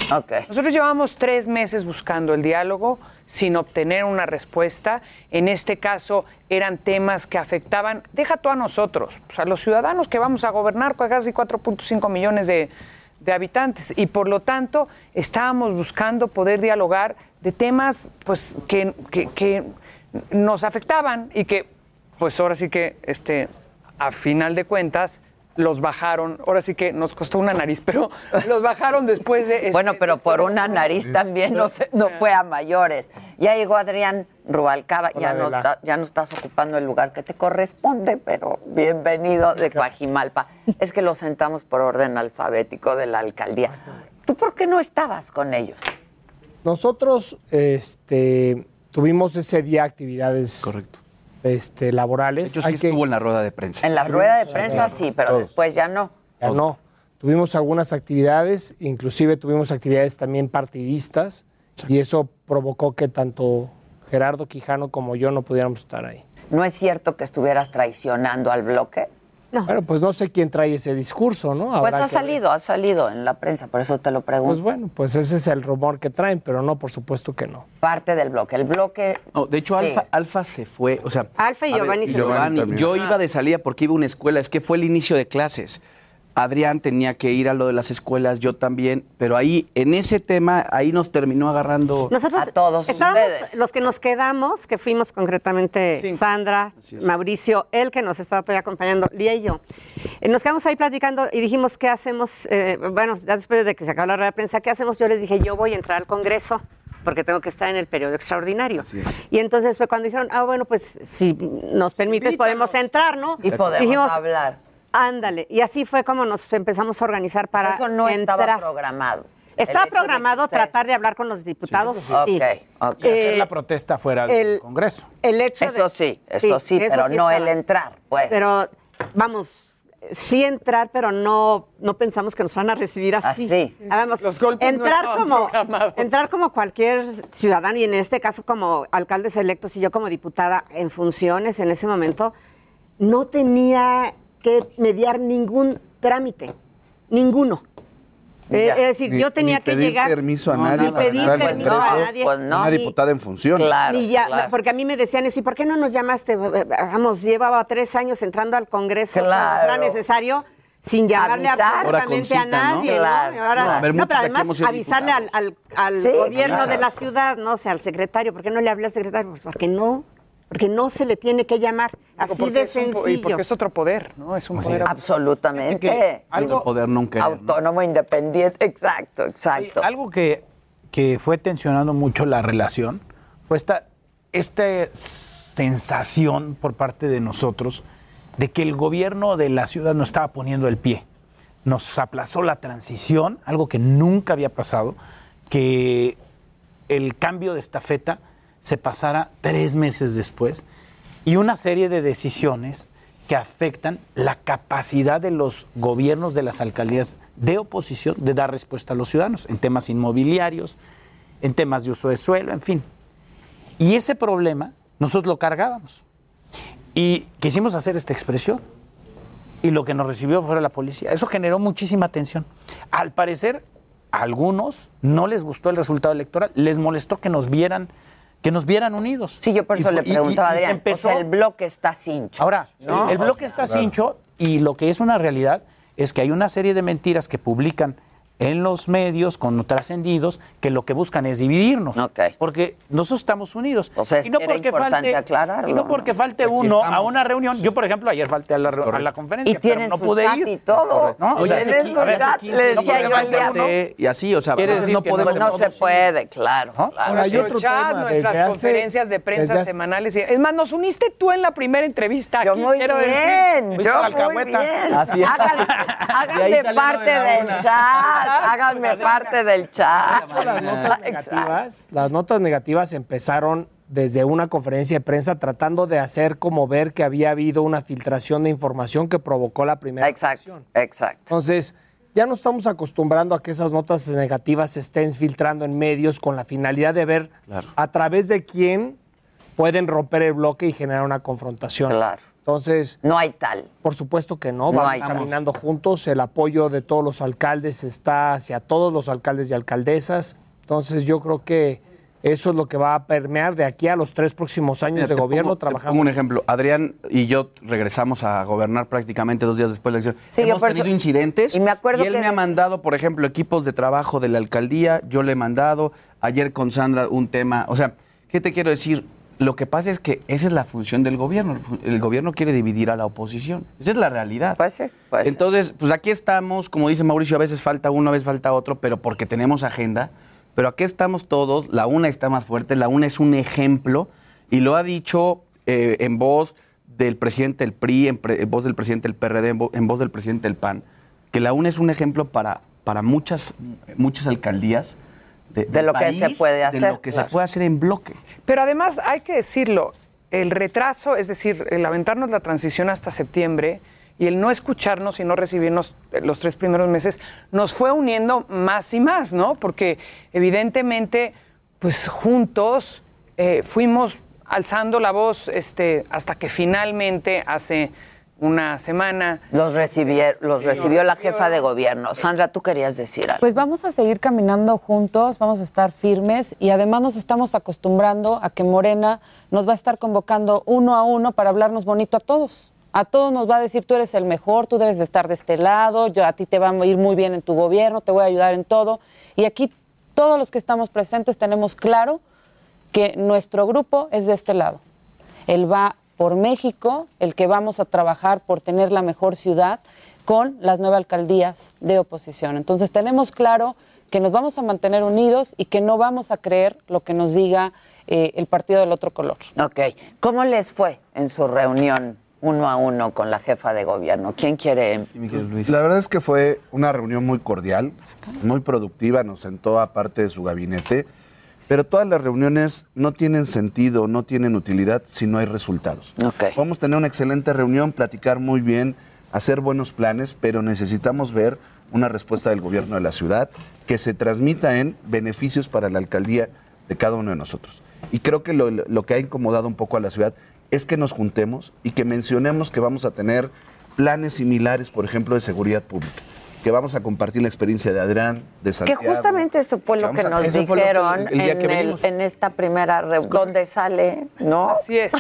Nosotros llevamos tres meses buscando el diálogo sin obtener una respuesta. En este caso eran temas que afectaban, deja tú a nosotros, pues, a los ciudadanos que vamos a gobernar con casi 4.5 millones de, de habitantes. Y por lo tanto estábamos buscando poder dialogar de temas pues, que, que- que nos afectaban y que pues ahora sí que este, a final de cuentas los bajaron, ahora sí que nos costó una nariz, pero los bajaron después de... este, Bueno, pero por una nariz también no, se- no fue a mayores. Ya llegó Adrián Rubalcaba, ya no, está- ya no estás ocupando el lugar que te corresponde, pero bienvenido de Coajimalpa. Es que lo sentamos por orden alfabético de la alcaldía. ¿Tú por qué no estabas con ellos? Nosotros este, tuvimos ese día actividades Este, laborales. De hecho, sí estuvo en la rueda de prensa. En la rueda de prensa sí, pero Todos. después ya no. Ya no. Tuvimos algunas actividades, inclusive tuvimos actividades también partidistas, y eso provocó que tanto Gerardo Quijano como yo no pudiéramos estar ahí. ¿No es cierto que estuvieras traicionando al bloque? Bueno, pues no sé quién trae ese discurso, ¿no? Pues ha ver. salido, ha salido en la prensa, por eso te lo pregunto. Pues bueno, pues ese es el rumor que traen, pero no, por supuesto que no. Parte del bloque. El bloque. No, de hecho, Sí. Alfa, Alfa se fue. O sea, Alfa y ver, Giovanni se Giovanni. Yo iba de salida porque iba a una escuela. Es que fue el inicio de clases. Adrián tenía que ir a lo de las escuelas, yo también. Pero ahí, en ese tema, ahí nos terminó agarrando. Nosotros estábamos, los que nos quedamos, que fuimos concretamente Sandra, Mauricio, él que nos estaba todavía acompañando, Lía y yo, eh, nos quedamos ahí platicando y dijimos, ¿qué hacemos? Eh, bueno, ya después de que se acabó la rueda de prensa, ¿qué hacemos? Yo les dije, yo voy a entrar al Congreso porque tengo que estar en el periodo extraordinario. Y entonces fue cuando dijeron, ah, bueno, pues si nos permites podemos entrar, ¿no? Y podemos Dijimos, hablar. Ándale. Y así fue como nos empezamos a organizar para Eso no estaba programado. De programado tratar de hablar con los diputados, sí. Y hacer Eh, la protesta fuera del el- Congreso. el hecho Eso de- sí, eso sí, pero no el entrar, pues. Pero, vamos, sí entrar, pero no, no pensamos que nos van a recibir así. Así. Los golpes no entrar estaban como programados. entrar como cualquier ciudadano y en este caso como alcaldes electos y yo como diputada en funciones en ese momento no tenía que mediar ningún trámite, ninguno. Eh, es decir, Ni- yo tenía que pedir llegar permiso a No, nadie ni para pedir permiso a nadie. pues no. Una Ni- diputada en funciones. Claro, porque a mí me decían eso, ¿y por qué no nos llamaste? Vamos, llevaba tres años entrando al Congreso, Claro. cuando era necesario, sin llamarle Avisar. absolutamente a ¿no? nadie, ¿no? Claro, ahora- claro. A ver, no, pero además avisarle al, al- al Sí, gobierno claro. de la ciudad, no o sea, al secretario, ¿por qué no le hablé al secretario? Pues porque no, porque no se le tiene que llamar, así Porque de un sencillo. y porque es otro poder, ¿no? Es un Así poder. es. Absolutamente. Algo poder nunca. Autónomo, independiente, exacto, exacto. Algo que, que fue tensionando mucho la relación fue esta, esta sensación por parte de nosotros de que el gobierno de la ciudad nos estaba poniendo el pie. Nos aplazó la transición, algo que nunca había pasado, que el cambio de estafeta se pasara tres meses después y una serie de decisiones que afectan la capacidad de los gobiernos de las alcaldías de oposición de dar respuesta a los ciudadanos en temas inmobiliarios, en temas de uso de suelo, en fin. Y ese problema nosotros lo cargábamos. Y quisimos hacer esta expresión. Y lo que nos recibió fue la policía. Eso generó muchísima tensión. Al parecer, a algunos no les gustó el resultado electoral, les molestó que nos vieran, que nos vieran unidos. Sí, yo por eso le preguntaba a Adrián. empezó- o sea, el bloque está cincho. Ahora, ¿no? el, el bloque está cincho y lo que es una realidad es que hay una serie de mentiras que publican en los medios con trascendidos que lo que buscan es dividirnos. Porque nosotros estamos unidos. es- y no porque falte, aclararlo, y no ¿no? porque falte Aquí uno a una reunión. Yo, por ejemplo, ayer falté a la, re- a la conferencia, Y tienen pero no su pude chat ir. y todo. ¿No? O sea, a ver, le no decía yo al día, Y así, o sea, decir no podemos. Pues no se puede, claro. claro. Ahora, hay otro Nuestro chat, tema, nuestras hace- conferencias de prensa hace- semanales. Es más, nos uniste tú en la primera entrevista. Yo aquí, muy quiero bien, decir. yo muy bien. Así es. Háganme parte del chat, háganme parte del chat. Las notas negativas, las notas negativas empezaron desde una conferencia de prensa tratando de hacer como ver que había habido una filtración de información que provocó la primera Exacto, exacto. Entonces, ya nos estamos acostumbrando a que esas notas negativas se estén filtrando en medios con la finalidad de ver a través de quién pueden romper el bloque y generar una confrontación. Claro. Entonces... No hay tal. Por supuesto que no, No vamos tal. caminando juntos, el apoyo de todos los alcaldes está hacia todos los alcaldes y alcaldesas, entonces yo creo que eso es lo que va a permear de aquí a los tres próximos años Mira, de te gobierno pongo- te trabajando. pongo un ejemplo. Adrián y yo regresamos a gobernar prácticamente dos días después de la elección. Sí, yo Hemos eso- tenido incidentes. y me acuerdo él que me ha mandado, por ejemplo, equipos de trabajo de la alcaldía. Yo le he mandado. Ayer con Sandra un tema. O sea, ¿qué te quiero decir? Lo que pasa es que esa es la función del gobierno. El gobierno quiere dividir a la oposición. Esa es la realidad. Pues sí, pues Entonces, pues aquí estamos, como dice Mauricio, a veces falta uno, a veces falta otro, pero porque tenemos agenda. Pero aquí estamos todos, la una está más fuerte, la una es un ejemplo, y lo ha dicho eh, en voz del presidente del PRI, en, pre- en voz del presidente del PRD, en, vo- en voz del presidente del PAN, que la una es un ejemplo para, para muchas, muchas alcaldías. De, lo que se puede De hacer, lo que claro. se puede hacer en bloque. Pero además hay que decirlo, el retraso, es decir, el aventarnos la transición hasta septiembre y el no escucharnos y no recibirnos los tres primeros meses nos fue uniendo más y más, ¿no? Porque evidentemente, pues juntos eh, fuimos alzando la voz este, hasta que finalmente hace una semana... Los, recibier- los recibió la jefa de gobierno. Sandra, tú querías decir algo. Pues vamos a seguir caminando juntos, vamos a estar firmes y además nos estamos acostumbrando a que Morena nos va a estar convocando uno a uno para hablarnos bonito a todos. A todos nos va a decir, tú eres el mejor, tú debes de estar de este lado, yo a ti te va a ir muy bien en tu gobierno, te voy a ayudar en todo. Y aquí todos los que estamos presentes tenemos claro que nuestro grupo es de este lado. Él va por México, el que vamos a trabajar por tener la mejor ciudad con las nueve alcaldías de oposición. Entonces tenemos claro que nos vamos a mantener unidos y que no vamos a creer lo que nos diga eh, el partido del otro color. Ok. ¿Cómo les fue en su reunión uno a uno con la jefa de gobierno? ¿Quién quiere? La verdad es que fue una reunión muy cordial, muy productiva, nos sentó aparte de su gabinete, pero todas las reuniones no tienen sentido, no tienen utilidad si no hay resultados. Podemos tener una excelente reunión, platicar muy bien, hacer buenos planes, pero necesitamos ver una respuesta del gobierno de la ciudad que se transmita en beneficios para la alcaldía de cada uno de nosotros. Y creo que lo, lo que ha incomodado un poco a la ciudad es que nos juntemos y que mencionemos que vamos a tener planes similares, por ejemplo, de seguridad pública, que vamos a compartir la experiencia de Adrián, de Que Santiago. justamente eso fue lo que nos que- dijeron el día en, que el- venimos. en esta primera reunión, donde sale, ¿no? Así es.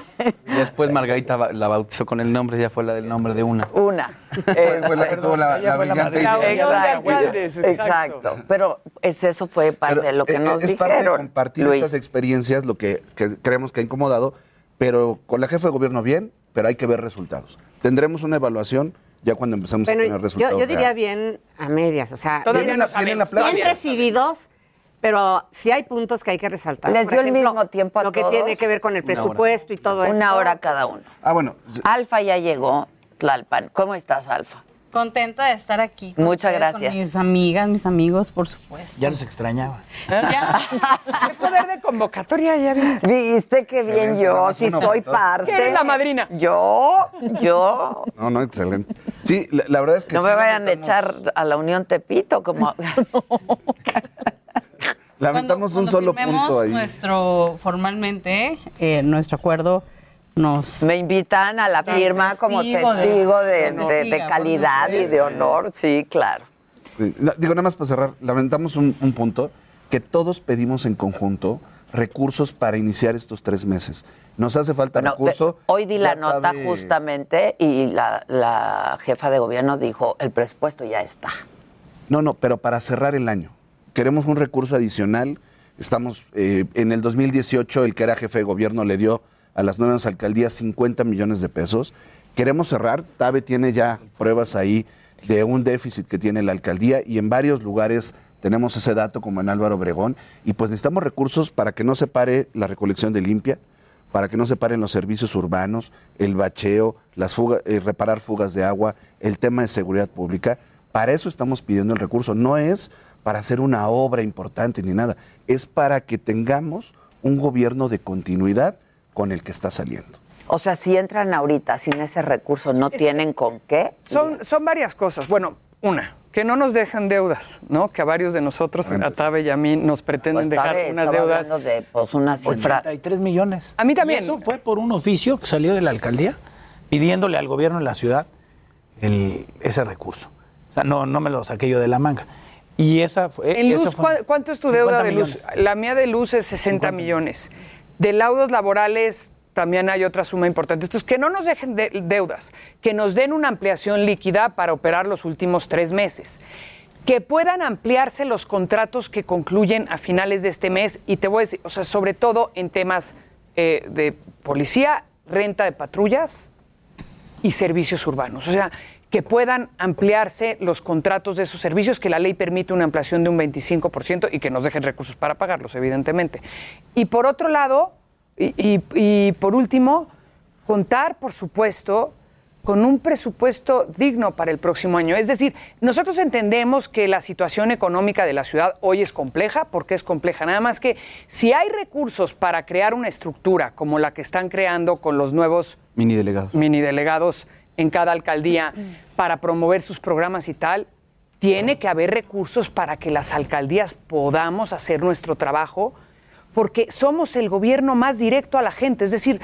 Y después Margarita la bautizó con el nombre, ya fue la del nombre de una. Una. Fue la que tuvo la- Ella la fue la brillante idea. La Exacto, exacto. Pero es, eso fue parte de lo que Eh, nos es dijeron. parte de compartir Luis. estas experiencias, lo que, que creemos que ha incomodado, pero con la jefa de gobierno bien, pero hay que ver resultados. Tendremos una evaluación ya cuando empecemos a Bueno, tener yo, resultados. yo diría reales. bien a medias, o sea, Todavía bien, no bien Todavía no recibidos, pero sí hay puntos que hay que resaltar. ¿Les Por dio el mismo tiempo a Lo que todos? tiene que ver con el presupuesto y todo eso. Una hora cada uno. Ah, bueno. Alfa ya llegó, Tlalpan. ¿Cómo estás, Alfa? Contenta de estar aquí. con Muchas ustedes, gracias. Con mis amigas, mis amigos, por supuesto. Ya los extrañaba. ¿Qué poder de convocatoria ya viste? Viste qué bien yo, si soy parte. ¿Quién es la madrina? Yo, yo. No, no, excelente. Sí, la, la verdad es que No sí me vayan a echar a la Unión Tepito como... Lamentamos un Cuando solo punto ahí. nuestro, formalmente, eh, nuestro acuerdo nos... Me invitan a la firma como testigo de- de, calidad y de honor, sí, claro. Sí, no, Digo, nada más para cerrar, lamentamos un, un punto, que todos pedimos en conjunto recursos para iniciar estos tres meses. Nos hace falta Bueno, recurso. hoy di la nota cabe- justamente y la, la jefa de gobierno dijo, el presupuesto ya está. No, no, pero para cerrar el año. Queremos un recurso adicional. Estamos eh, en el 2018, el que era jefe de gobierno le dio a las nuevas alcaldías 50 millones de pesos. Queremos cerrar. TABE tiene ya pruebas ahí de un déficit que tiene la alcaldía y en varios lugares tenemos ese dato, como en Álvaro Obregón. Y pues necesitamos recursos para que no se pare la recolección de limpia, para que no se paren los servicios urbanos, el bacheo, las fugas, eh, reparar fugas de agua, el tema de seguridad pública. Para eso estamos pidiendo el recurso. No es para hacer una obra importante ni nada. Es para que tengamos un gobierno de continuidad con el que está saliendo. O sea, si entran ahorita sin ese recurso, ¿no tienen con qué? Son, son varias cosas. Bueno, una, que no nos dejan deudas, ¿no? Que a varios de nosotros, a Tabe y a mí, nos pretenden Pues, dejar Tabe unas deudas. hablando de pues, una cifra. 83 millones. A mí también. ¿Y eso fue por un oficio que salió de la alcaldía? pidiéndole al gobierno de la ciudad ese recurso. O sea, no, no me lo saqué yo de la manga. Y esa fue. En luz, ¿cuánto es tu deuda de luz? La mía de luz es 60 millones. De laudos laborales también hay otra suma importante. Entonces, que no nos dejen deudas, que nos den una ampliación líquida para operar los últimos tres meses, que puedan ampliarse los contratos que concluyen a finales de este mes y te voy a decir, o sea, sobre todo en temas eh, de policía, renta de patrullas y servicios urbanos. O sea, que puedan ampliarse los contratos de esos servicios, que la ley permite una ampliación de un 25% y que nos dejen recursos para pagarlos, evidentemente. Y por otro lado, y, por último, contar, por supuesto, con un presupuesto digno para el próximo año. Es decir, nosotros entendemos que la situación económica de la ciudad hoy es compleja, porque es compleja. Nada más que si hay recursos para crear una estructura como la que están creando con los nuevos mini delegados, mini delegados en cada alcaldía para promover sus programas y tal, tiene que haber recursos para que las alcaldías podamos hacer nuestro trabajo porque somos el gobierno más directo a la gente. Es decir,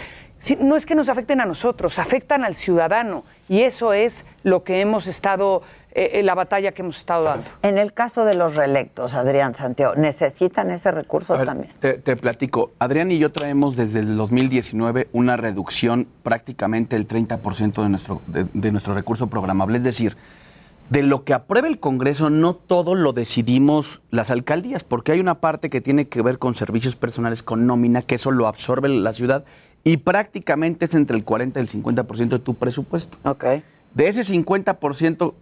no es que nos afecten a nosotros, afectan al ciudadano. Y eso es lo que hemos estado, eh, eh, la batalla que hemos estado dando. En el caso de los reelectos, Adrián Santiago, ¿necesitan ese recurso también? Te, platico. Adrián y yo traemos desde el 2019 una reducción prácticamente del 30% de nuestro, de nuestro recurso programable. Es decir, de lo que apruebe el Congreso no todo lo decidimos las alcaldías, porque hay una parte que tiene que ver con servicios personales, con nómina, que eso lo absorbe la ciudad y prácticamente es entre el 40 y el 50% de tu presupuesto. Ok. De ese 50%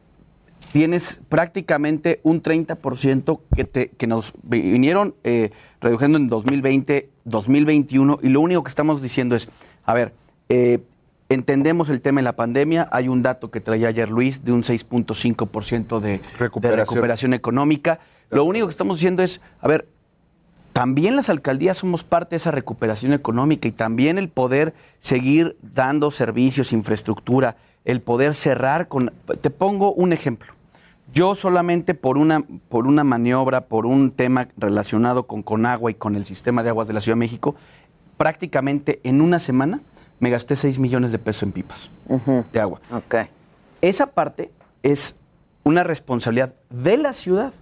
tienes prácticamente un 30% que, te, que nos vinieron eh, reduciendo en 2020, 2021 y lo único que estamos diciendo es, a ver, eh, Entendemos el tema de la pandemia. Hay un dato que traía ayer Luis de un 6.5% de recuperación. de recuperación económica. Lo único que estamos diciendo es, a ver, también las alcaldías somos parte de esa recuperación económica y también el poder seguir dando servicios, infraestructura, el poder cerrar con... Te pongo un ejemplo. Yo solamente por una, por una maniobra, por un tema relacionado con Conagua y con el sistema de aguas de la Ciudad de México, prácticamente en una semana me gasté 6 millones de pesos en pipas de agua. Esa parte es una responsabilidad de la ciudad.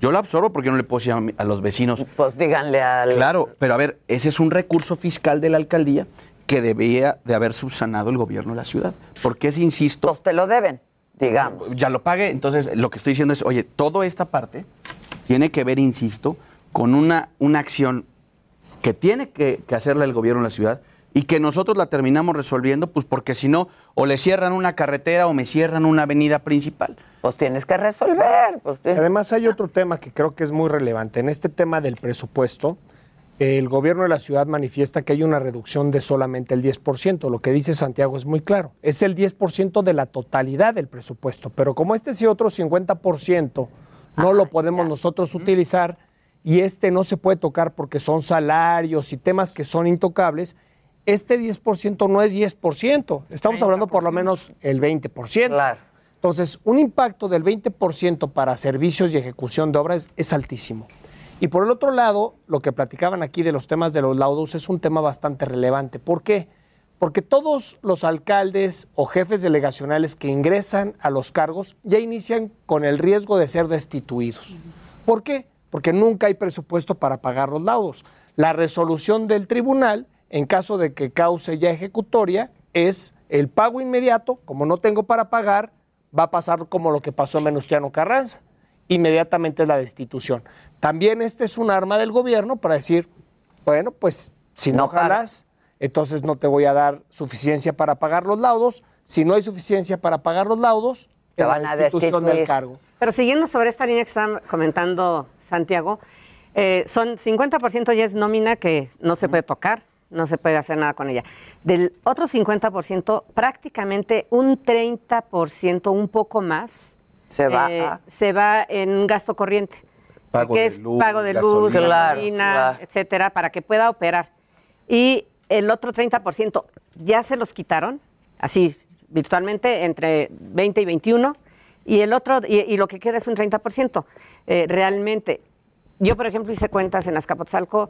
Yo la absorbo porque no le puedo decir a, los vecinos. Pues díganle al. Claro, pero a ver, ese es un recurso fiscal de la alcaldía que debía de haber subsanado el gobierno de la ciudad. Porque es, insisto. Pues te lo deben, digamos. Ya lo pagué. Entonces, lo que estoy diciendo es, oye, toda esta parte tiene que ver, insisto, con una, una acción que tiene que, que hacerle el gobierno de la ciudad y que nosotros la terminamos resolviendo, pues porque si no, o le cierran una carretera o me cierran una avenida principal. Pues tienes que resolver. Pues Además hay otro tema que creo que es muy relevante. En este tema del presupuesto, el gobierno de la ciudad manifiesta que hay una reducción de solamente el 10%. Lo que dice Santiago es muy claro. Es el 10% de la totalidad del presupuesto. Pero como este sí otro 50% no lo podemos nosotros utilizar y este no se puede tocar porque son salarios y temas que son intocables, este 10% no es 10%, estamos hablando por lo menos el 20%. Claro. Entonces, un impacto del 20% para servicios y ejecución de obras es altísimo. Y por el otro lado, lo que platicaban aquí de los temas de los laudos es un tema bastante relevante. ¿Por qué? Porque todos los alcaldes o jefes delegacionales que ingresan a los cargos ya inician con el riesgo de ser destituidos. ¿Por qué? Porque nunca hay presupuesto para pagar los laudos. La resolución del tribunal en caso de que cause ya ejecutoria, es el pago inmediato, como no tengo para pagar, va a pasar como lo que pasó en Venustiano Carranza, inmediatamente es la destitución. También este es un arma del gobierno para decir, bueno, pues si no, jalas, entonces no te voy a dar suficiencia para pagar los laudos, si no hay suficiencia para pagar los laudos, te van a destitución del cargo. Pero siguiendo sobre esta línea que está comentando Santiago, eh, son 50% ya es nómina que no se puede tocar, no se puede hacer nada con ella. Del otro 50%, prácticamente un 30%, un poco más, se va, eh, se va en gasto corriente. Pago que de es luz, pago de luz, gasolina, etcétera, para que pueda operar. Y el otro 30% ya se los quitaron, así virtualmente entre 20 y 21, y el otro, y, lo que queda es un 30%. Eh, realmente, yo por ejemplo hice cuentas en Azcapotzalco,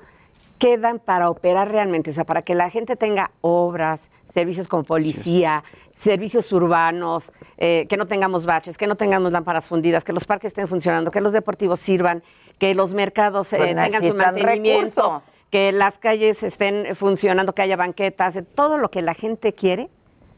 quedan para operar realmente, o sea, para que la gente tenga obras, servicios como policía, servicios urbanos, eh, que no tengamos baches, que no tengamos lámparas fundidas, que los parques estén funcionando, que los deportivos sirvan, que los mercados eh, Pues tengan su mantenimiento, recurso. que las calles estén funcionando, que haya banquetas, eh, todo lo que la gente quiere,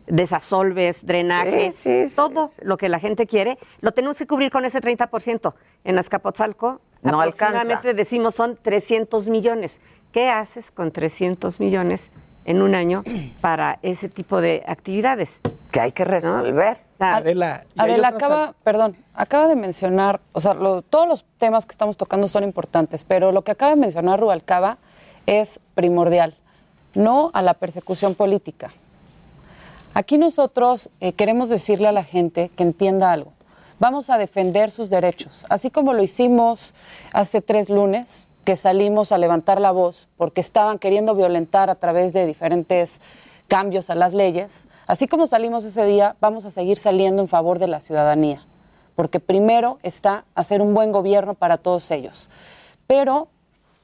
desasolves, drenaje, Sí, sí, sí, todo lo que la gente quiere, lo tenemos que cubrir con ese 30%. En Azcapotzalco, No aproximadamente alcanza. decimos son 300 millones. ¿Qué haces con 300 millones en un año para ese tipo de actividades? Que hay que resolver. Adela, hay Adela otras- acaba, perdón, acaba de mencionar, o sea, lo- todos los temas que estamos tocando son importantes, pero lo que acaba de mencionar Rubalcaba es primordial, no a la persecución política. Aquí nosotros eh, queremos decirle a la gente que entienda algo. Vamos a defender sus derechos, así como lo hicimos hace tres lunes, que salimos a levantar la voz porque estaban queriendo violentar a través de diferentes cambios a las leyes. Así como salimos ese día, vamos a seguir saliendo en favor de la ciudadanía, porque primero está hacer un buen gobierno para todos ellos. Pero,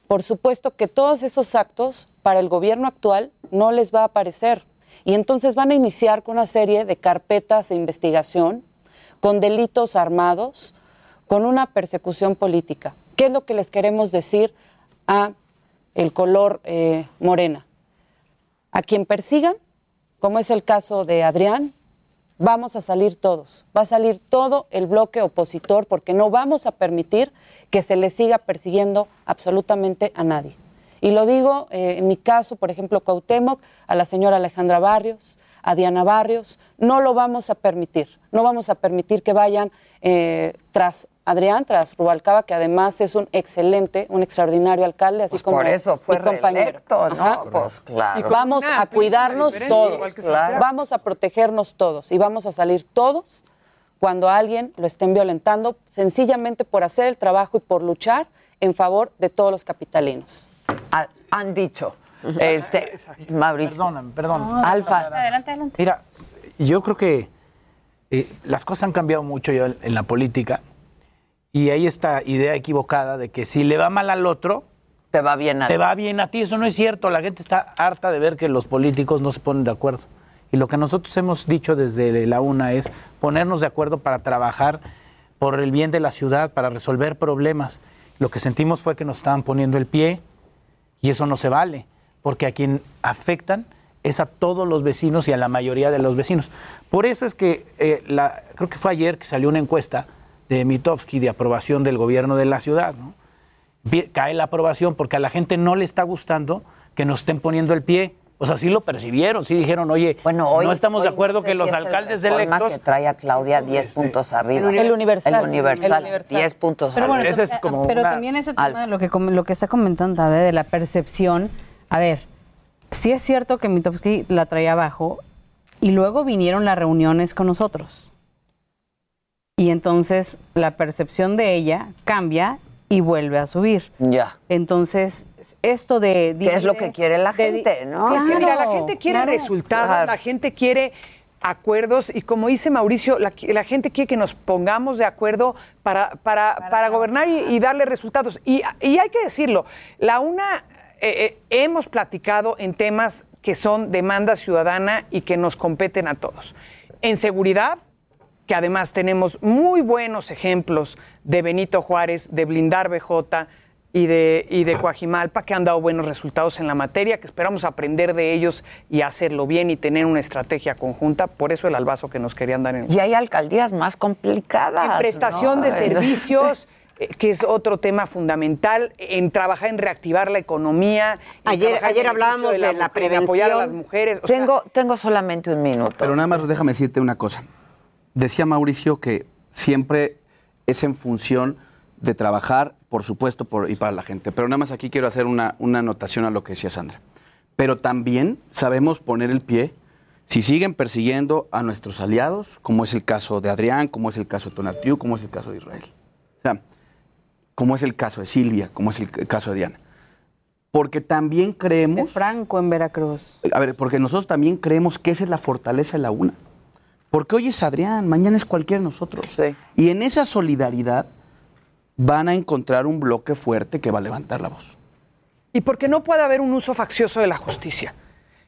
por supuesto que todos esos actos para el gobierno actual no les va a parecer. Y entonces van a iniciar con una serie de carpetas de investigación, con delitos armados, con una persecución política. ¿Qué es lo que les queremos decir a el color eh, morena? A quien persigan, como es el caso de Adrián, vamos a salir todos. Va a salir todo el bloque opositor porque no vamos a permitir que se le siga persiguiendo absolutamente a nadie. Y lo digo eh, en mi caso, por ejemplo, Cuauhtémoc, a la señora Alejandra Barrios, a Diana Barrios, no lo vamos a permitir. No vamos a permitir que vayan eh, tras Adrián, tras Rubalcaba, que además es un excelente, un extraordinario alcalde, así Pues como por eso fue mi compañero. reelecto, ¿no? Ajá. Pues claro. Y vamos a cuidarnos todos, vamos a protegernos todos y vamos a salir todos cuando a alguien lo estén violentando, sencillamente por hacer el trabajo y por luchar en favor de todos los capitalinos. Ha- han dicho. Este, Mauricio. Perdóname, perdón. Alfa. Adelante, adelante. Mira, yo creo que eh, las cosas han cambiado mucho ya en la política y hay esta idea equivocada de que si le va mal al otro, te va bien a te va bien a ti. Eso no es cierto. La gente está harta de ver que los políticos no se ponen de acuerdo. Y lo que nosotros hemos dicho desde la UNA es ponernos de acuerdo para trabajar por el bien de la ciudad, para resolver problemas. Lo que sentimos fue que nos estaban poniendo el pie y eso no se vale, porque a quien afectan es a todos los vecinos y a la mayoría de los vecinos. Por eso es que eh, la, creo que fue ayer que salió una encuesta de Mitofsky de aprobación del gobierno de la ciudad. ¿no? Cae la aprobación porque a la gente no le está gustando que nos estén poniendo el pie. O sea, sí lo percibieron, sí dijeron, oye, Hoy- no estamos de acuerdo no sé que si los es el alcaldes Reforma electos... que trae a Claudia 10 puntos arriba. El Universal. El Universal. El Universal. 10 puntos Pero bueno, arriba. eh, pero también ese tema de lo que, com- lo que está comentando de la percepción. A ver, sí es cierto que Mitofsky la traía abajo y luego vinieron las reuniones con nosotros. Y entonces la percepción de ella cambia y vuelve a subir. Ya. Entonces, esto de... ¿Qué es lo que quiere la de- gente, no? Es que mira, la gente quiere claro. resultados, Claro. la gente quiere acuerdos y como dice Mauricio, la, la gente quiere que nos pongamos de acuerdo para, para, para gobernar y, y darle resultados. Y, y hay que decirlo, la UNA eh, eh, hemos platicado en temas que son demanda ciudadana y que nos competen a todos. En seguridad, que además tenemos muy buenos ejemplos de Benito Juárez, de Blindar BJ y de, y de Coajimalpa, que han dado buenos resultados en la materia, que esperamos aprender de ellos y hacerlo bien y tener una estrategia conjunta. Por eso el albazo que nos querían dar en Y hay alcaldías más complicadas. en prestación ¿no? de servicios, que es otro tema fundamental, en trabajar en reactivar la economía. Ayer- ayer hablábamos de la mujer, en apoyar a las prevención. mujeres. o sea, Tengo, tengo solamente un minuto. Pero nada más déjame decirte una cosa. Decía Mauricio que siempre es en función de trabajar, por supuesto, por, y para la gente. Pero nada más aquí quiero hacer una, una anotación a lo que decía Sandra. Pero también sabemos poner el pie si siguen persiguiendo a nuestros aliados, como es el caso de Adrián, como es el caso de Tonatiu, como es el caso de Israel. O sea, como es el caso de Silvia, como es el caso de Diana. Porque también creemos... Franco en Veracruz. A ver, porque nosotros también creemos que esa es la fortaleza de la UNA. Porque hoy es Adrián, mañana es cualquiera de nosotros. Y en esa solidaridad van a encontrar un bloque fuerte que va a levantar la voz. y porque no puede haber un uso faccioso de la justicia.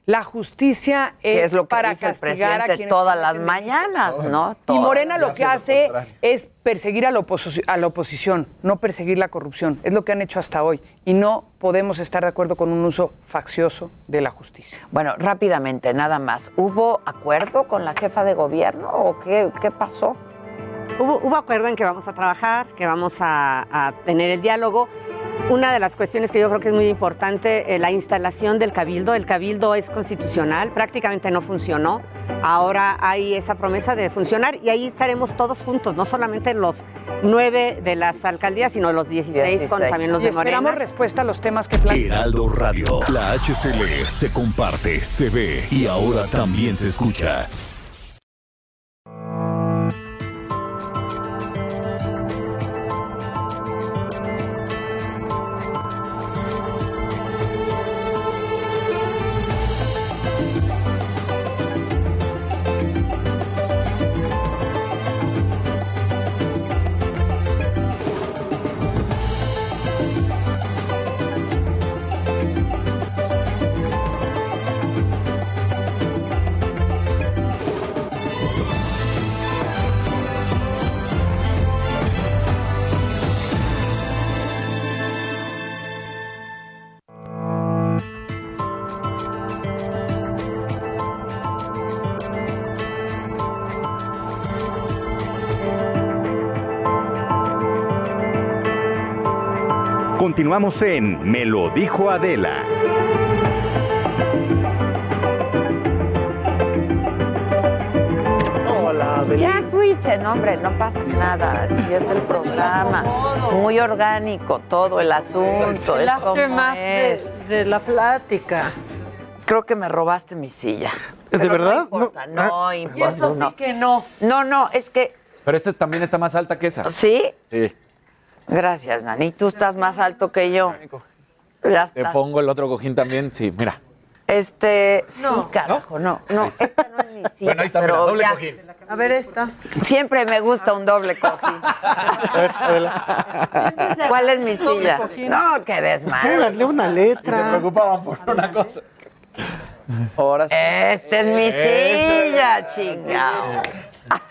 La justicia es, que es lo que para dice el castigar a presidente quienes todas las mañanas, ¿no? y. Morena lo que hace lo es perseguir a la, a la oposición, no perseguir la corrupción. Es lo que han hecho hasta hoy. Y no podemos estar de acuerdo con un uso faccioso de la justicia. Bueno, rápidamente, nada más. ¿Hubo acuerdo con la jefa de gobierno o qué, qué pasó? Hubo, hubo acuerdo en que vamos a trabajar, que vamos a, a tener el diálogo. Una de las cuestiones que yo creo que es muy importante, eh, la instalación del cabildo. El cabildo es constitucional, prácticamente no funcionó. Ahora hay esa promesa de funcionar y ahí estaremos todos juntos, no solamente los nueve de las alcaldías, sino los 16, con también los y de esperamos Morena. respuesta a los temas que plantean. Heraldo Radio. La HCL se comparte, se ve y ahora también se escucha. Continuamos en Me lo dijo Adela. Hola, Ya switchen, hombre, no pasa nada. Es el programa. Muy orgánico todo el asunto. El es como aftermath de- de la plática. Creo que me robaste mi silla. ¿De Pero verdad? No importa, no, Ah. importa. Y eso sí no. que no. No, no, es que. Pero esta también está más alta que esa. ¿Sí? Sí. Gracias, Nani. Tú estás más alto que yo. Ya Te pongo el otro cojín también. Sí, mira. Este. Sí, carajo, no. No, esta no es mi silla. Bueno, ahí está, mira, pero doble ya. cojín. A ver esta. Siempre me gusta un doble cojín. ¿Cuál es mi silla? No, qué desmadre. Pónganle una letra. Y se preocupaban por una cosa. Ahora sí. Esta es mi silla, chingado.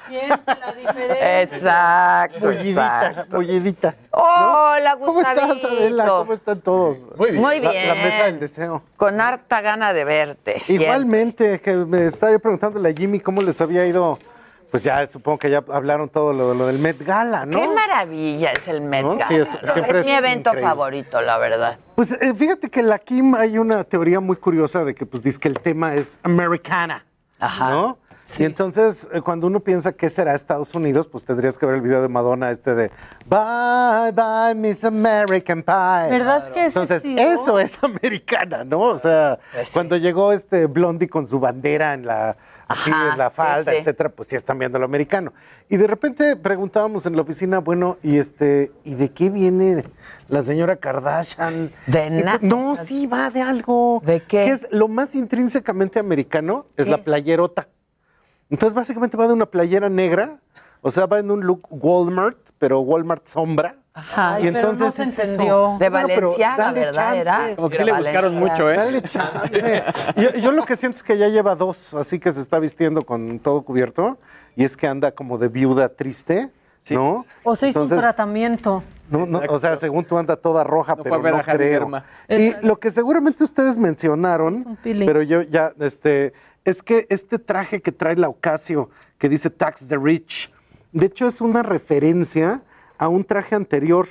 Siente la diferencia. Exacto, Bullidita, bullidita. Hola, ¿Cómo estás, Gustavito. Adela? ¿Cómo están todos? Muy bien. Muy La- bien. La, mesa del deseo. Con harta gana de verte. siempre. Igualmente, que me estaba yo preguntándole a Jimmy cómo les había ido. Pues ya supongo que ya hablaron todo lo, lo del Met Gala, ¿no? Qué maravilla es el Met ¿No? Gala, Sí, es- ¿no? siempre Es mi evento increíble. favorito, la verdad. Pues eh, fíjate que la Kim hay una teoría muy curiosa de que pues dice que el tema es americana, Ajá. ¿no? Y entonces eh, cuando uno piensa que será Estados Unidos, pues tendrías que ver el video de Madonna este de Bye bye Miss American Pie. ¿Verdad que ese Entonces eso es americana, ¿no? O sea, Pues sí. cuando llegó este Blondie con su bandera en la así Ajá, en la falda, sí. etcétera, pues sí están viendo lo americano. Y de repente preguntábamos en la oficina, bueno, y este, ¿y de qué viene la señora Kardashian? De nada. No, sí va de algo. ¿De qué? Que es lo más intrínsecamente americano, es ¿Qué la es? playerota. Entonces básicamente va de una playera negra, o sea, va en un look Walmart, pero Walmart sombra. Ajá. y Ay, pero no entonces se entendió. De Bueno, Valenciaga, dale ¿verdad? chance. Era. Como que sí le buscaron mucho, ¿eh? Dale chance. yo, yo lo que siento es que ya lleva dos, así que se está vistiendo con todo cubierto y es que anda como de viuda triste, ¿no? O se hizo un Entonces, tratamiento. no, no, o sea, según tú anda toda roja, No fue pero a ver no creo. Y lo que seguramente ustedes mencionaron, pero yo ya, este, es que este traje que trae la Ocasio, que dice Tax the Rich, de hecho es una referencia a un traje anterior,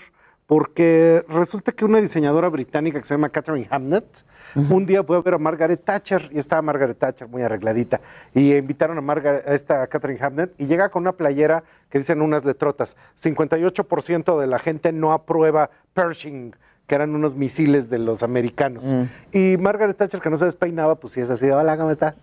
porque resulta que una diseñadora británica que se llama Catherine Hamnet, un día fue a ver a Margaret Thatcher y estaba Margaret Thatcher muy arregladita. Y invitaron a, Margaret, a esta Catherine Hamnet y llega con una playera que dicen unas letrotas. 58% de la gente no aprueba Pershing, que eran unos misiles de los americanos. Y Margaret Thatcher, que no se despeinaba, pues sí es así hola, ¿cómo estás?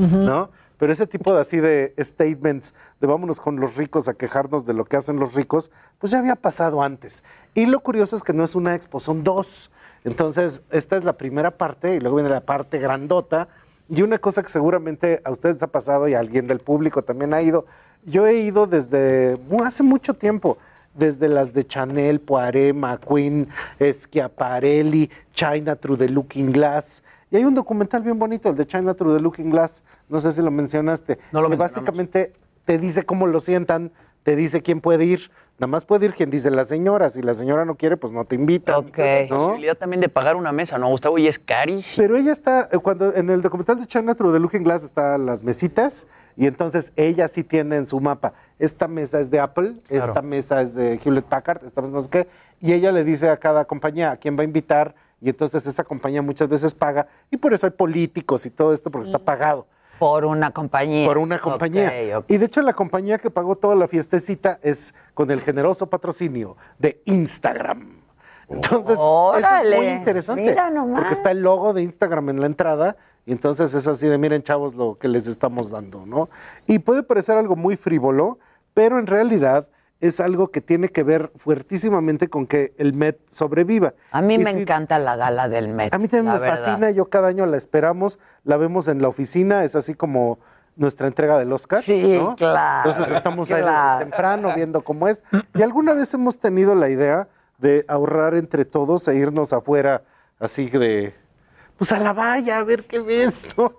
¿No? Pero ese tipo de así de statements, de vámonos con los ricos a quejarnos de lo que hacen los ricos, pues ya había pasado antes. Y lo curioso es que no es una expo, son dos. Entonces, esta es la primera parte y luego viene la parte grandota. Y una cosa que seguramente a ustedes ha pasado y a alguien del público también ha ido. Yo he ido desde hace mucho tiempo. desde las de Chanel, Poiré, McQueen, Schiaparelli, China Through the Looking Glass. Y hay un documental bien bonito, el de China Through the Looking Glass, no sé si lo mencionaste. No lo que. Básicamente te dice cómo lo sientan, te dice quién puede ir. Nada más puede ir quien dice la señora. Si la señora no quiere, pues no te invita. La ¿no? posibilidad también de pagar una mesa, ¿no, Gustavo? Y es carísimo. Pero ella está, eh, cuando en el documental de China Through the Looking Glass están las mesitas y entonces ella sí tiene en su mapa, esta mesa es de Apple, esta mesa es de Hewlett Packard, esta mesa no sé qué, y ella le dice a cada compañía a quién va a invitar y entonces esa compañía muchas veces paga y por eso hay políticos y todo esto porque está pagado. Por una compañía. Por una compañía. Y de hecho la compañía que pagó toda la fiestecita es con el generoso patrocinio de Instagram. Entonces, eso es muy interesante. mira nomás. Porque está el logo de Instagram en la entrada y entonces es así de, miren chavos lo que les estamos dando, ¿no? Y puede parecer algo muy frívolo, pero en realidad es algo que tiene que ver fuertísimamente con que el Met sobreviva. A mí Y me si- encanta la gala del Met. a mí también me verdad. fascina, yo cada año la esperamos, la vemos en la oficina, es así como nuestra entrega del Oscar. Sí, ¿no? claro, Entonces estamos ahí desde temprano viendo cómo es. Y alguna vez hemos tenido la idea de ahorrar entre todos e irnos afuera, así de, pues a la valla, a ver qué ves, ¿no?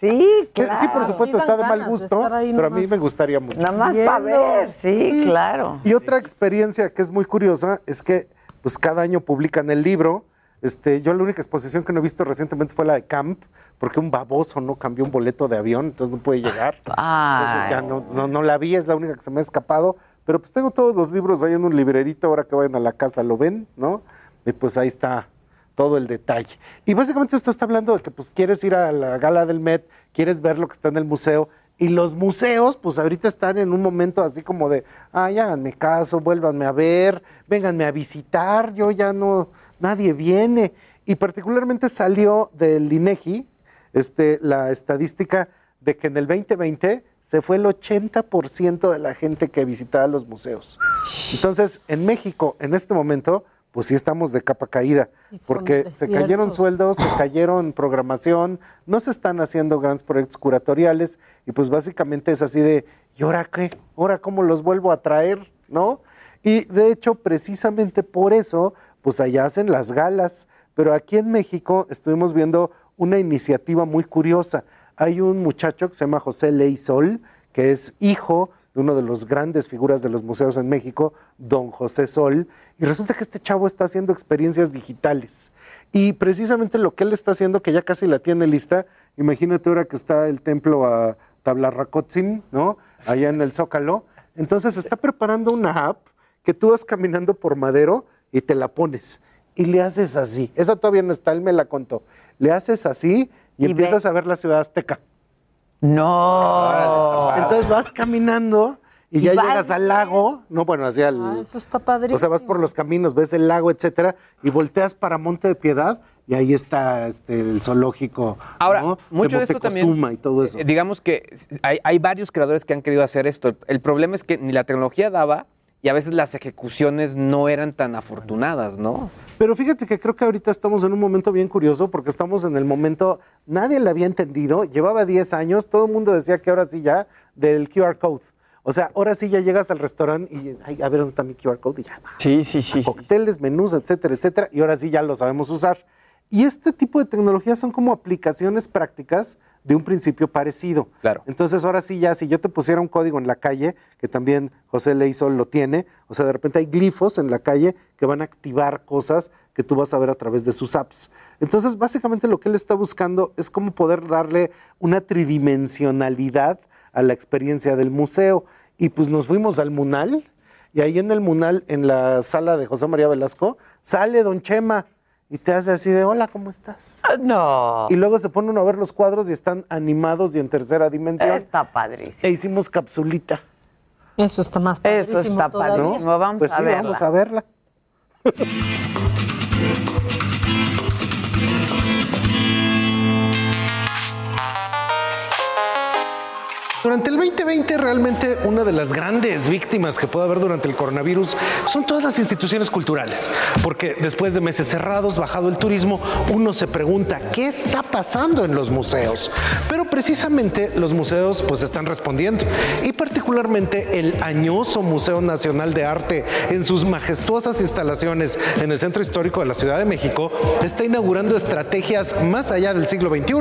Sí, Que claro. Sí, por supuesto, Sí está de mal de gusto, pero a mí me gustaría mucho. Nada más para ver, sí, claro. Y otra experiencia que es muy curiosa es que pues cada año publican el libro. Este, yo la única exposición que no he visto recientemente fue la de Camp, porque un baboso no cambió un boleto de avión, entonces no puede llegar. Entonces ya no, no, no la vi, es la única que se me ha escapado. Pero pues tengo todos los libros ahí en un librerito, ahora que vayan a la casa lo ven, ¿no? Y pues ahí está todo el detalle. Y básicamente esto está hablando de que pues quieres ir a la gala del Met, quieres ver lo que está en el museo, y los museos, pues ahorita están en un momento así como de, ay, háganme caso, vuélvanme a ver, vénganme a visitar, yo ya no, nadie viene. Y particularmente salió del INEGI este, la estadística de que en el 2020 se fue el 80% de la gente que visitaba los museos. Entonces, en México, en este momento, pues sí estamos de capa caída, porque se cayeron sueldos, se cayeron programación, no se están haciendo grandes proyectos curatoriales, y pues básicamente es así de, ¿y ahora qué? ¿Ahora cómo los vuelvo a traer? ¿No? Y de hecho, precisamente por eso, pues allá hacen las galas, pero aquí en México estuvimos viendo una iniciativa muy curiosa. Hay un muchacho que se llama José Ley Sol, que es hijo de uno de los grandes figuras de los museos en México, don José Sol, y resulta que este chavo está haciendo experiencias digitales. Y precisamente lo que él está haciendo, que ya casi la tiene lista, imagínate ahora que está el templo a Tablarracotzin, ¿no? Allá en el Zócalo. Entonces está preparando una app que tú vas caminando por Madero y te la pones. Y le haces así. Esa todavía no está, él me la contó. Le haces así y, Y empiezas a ver la ciudad azteca. No. Entonces vas caminando y, Y ya vas llegas al lago, no, bueno, hacia el... Ah, eso está padrísimo. o sea, vas por los caminos, ves el lago, etcétera, y volteas para Monte de Piedad y ahí está este, el zoológico. Ahora, ¿no? mucho de esto también. y todo eso. eh, Digamos que hay, hay varios creadores que han querido hacer esto. El, el problema es que ni la tecnología daba y a veces las ejecuciones no eran tan afortunadas, ¿no? Pero fíjate que creo que ahorita estamos en un momento bien curioso porque estamos en el momento, nadie le había entendido, llevaba 10 años, todo el mundo decía que ahora sí ya del QR code. O sea, ahora sí ya llegas al restaurante y, ay, a ver dónde está mi QR code y ya. Sí, sí, sí. Cócteles, menús, etcétera, etcétera, y ahora sí ya lo sabemos usar. Y este tipo de tecnologías son como aplicaciones prácticas de un principio parecido. Claro. Entonces, ahora sí, ya si yo te pusiera un código en la calle, que también José Leisol lo tiene, o sea, de repente hay glifos en la calle que van a activar cosas que tú vas a ver a través de sus apps. Entonces, básicamente lo que él está buscando es cómo poder darle una tridimensionalidad a la experiencia del museo. Y pues nos fuimos al Munal, y ahí en el Munal, en la sala de José María Velasco, sale Don Chema y te hace así de, hola, ¿cómo estás? No. Y luego se pone uno a ver los cuadros y están animados y en tercera dimensión. Está padrísimo. E hicimos capsulita. Eso está más padrísimo Eso está padrísimo. Vamos Pues a sí, verla. vamos a verla. Durante el 2020 realmente una de las grandes víctimas que puede haber durante el coronavirus son todas las instituciones culturales, porque después de meses cerrados, bajado el turismo, uno se pregunta qué está pasando en los museos. Pero precisamente los museos pues están respondiendo y particularmente el añoso Museo Nacional de Arte en sus majestuosas instalaciones en el centro histórico de la Ciudad de México está inaugurando estrategias más allá del siglo XXI.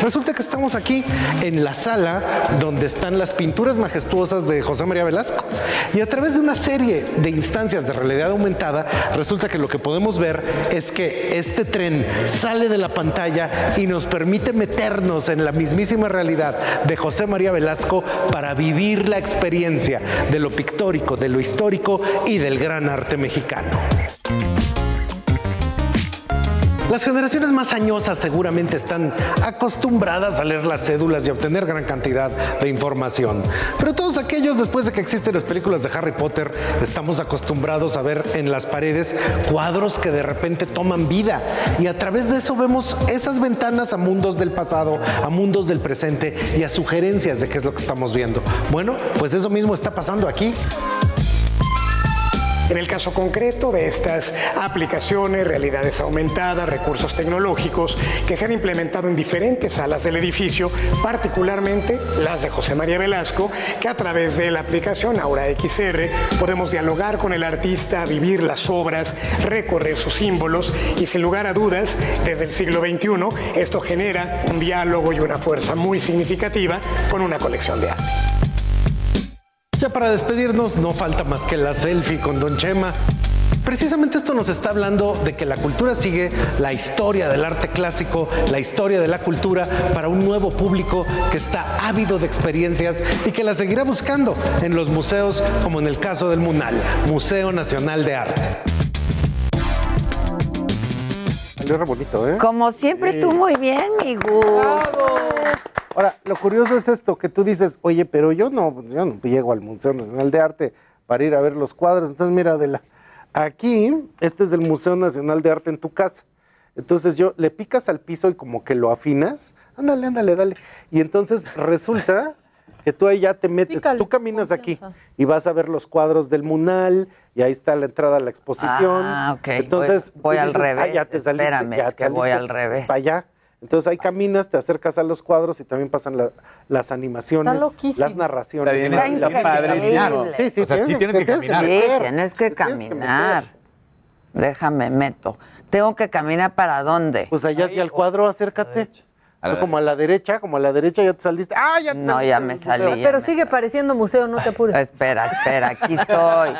Resulta que estamos aquí en la sala donde están las pinturas majestuosas de José María Velasco y a través de una serie de instancias de realidad aumentada resulta que lo que podemos ver es que este tren sale de la pantalla y nos permite meternos en la mismísima realidad de José María Velasco para vivir la experiencia de lo pictórico, de lo histórico y del gran arte mexicano. Las generaciones más añosas seguramente están acostumbradas a leer las cédulas y a obtener gran cantidad de información. Pero todos aquellos, después de que existen las películas de Harry Potter, estamos acostumbrados a ver en las paredes cuadros que de repente toman vida. Y a través de eso vemos esas ventanas a mundos del pasado, a mundos del presente y a sugerencias de qué es lo que estamos viendo. Bueno, pues eso mismo está pasando aquí. En el caso concreto de estas aplicaciones, realidades aumentadas, recursos tecnológicos que se han implementado en diferentes salas del edificio, particularmente las de José María Velasco, que a través de la aplicación Aura XR podemos dialogar con el artista, vivir las obras, recorrer sus símbolos y sin lugar a dudas, desde el siglo XXI, esto genera un diálogo y una fuerza muy significativa con una colección de arte. Ya para despedirnos, no falta más que la selfie con Don Chema. Precisamente esto nos está hablando de que la cultura sigue la historia del arte clásico, la historia de la cultura para un nuevo público que está ávido de experiencias y que la seguirá buscando en los museos como en el caso del MUNAL, Museo Nacional de Arte. Salió re bonito, ¿eh? Como siempre, tú muy bien, mi Gus. Ahora, lo curioso es esto, que tú dices, oye, pero yo no, yo no llego al Museo Nacional de Arte para ir a ver los cuadros. Entonces, mira, Adela, aquí, este es del Museo Nacional de Arte en tu casa. Entonces yo le picas al piso y como que lo afinas. Ándale, ándale, dale. Y entonces resulta que tú ahí ya te metes, tú caminas aquí y vas a ver los cuadros del Munal y ahí está la entrada a la exposición. Ah, ok. Entonces voy, al dices, revés. "Ah, ya te saliste, Espérame, ya es que voy al revés. Para allá. Entonces ahí caminas, te acercas a los cuadros y también pasan la- las animaciones, Está loquísimo. las narraciones. Está bien, la- está padrísimo. Sí, sí, O sea, sí tienes que caminar. Sí, tienes que caminar. Déjame, meto. ¿Tengo que caminar para dónde? Pues allá hacia el cuadro, acércate. Como a la derecha, como a la derecha ya te saliste. ¡Ah, ya te No, saliste ya me salí. ya Pero me sigue pareciendo museo, no te apures. Espera, espera, aquí estoy.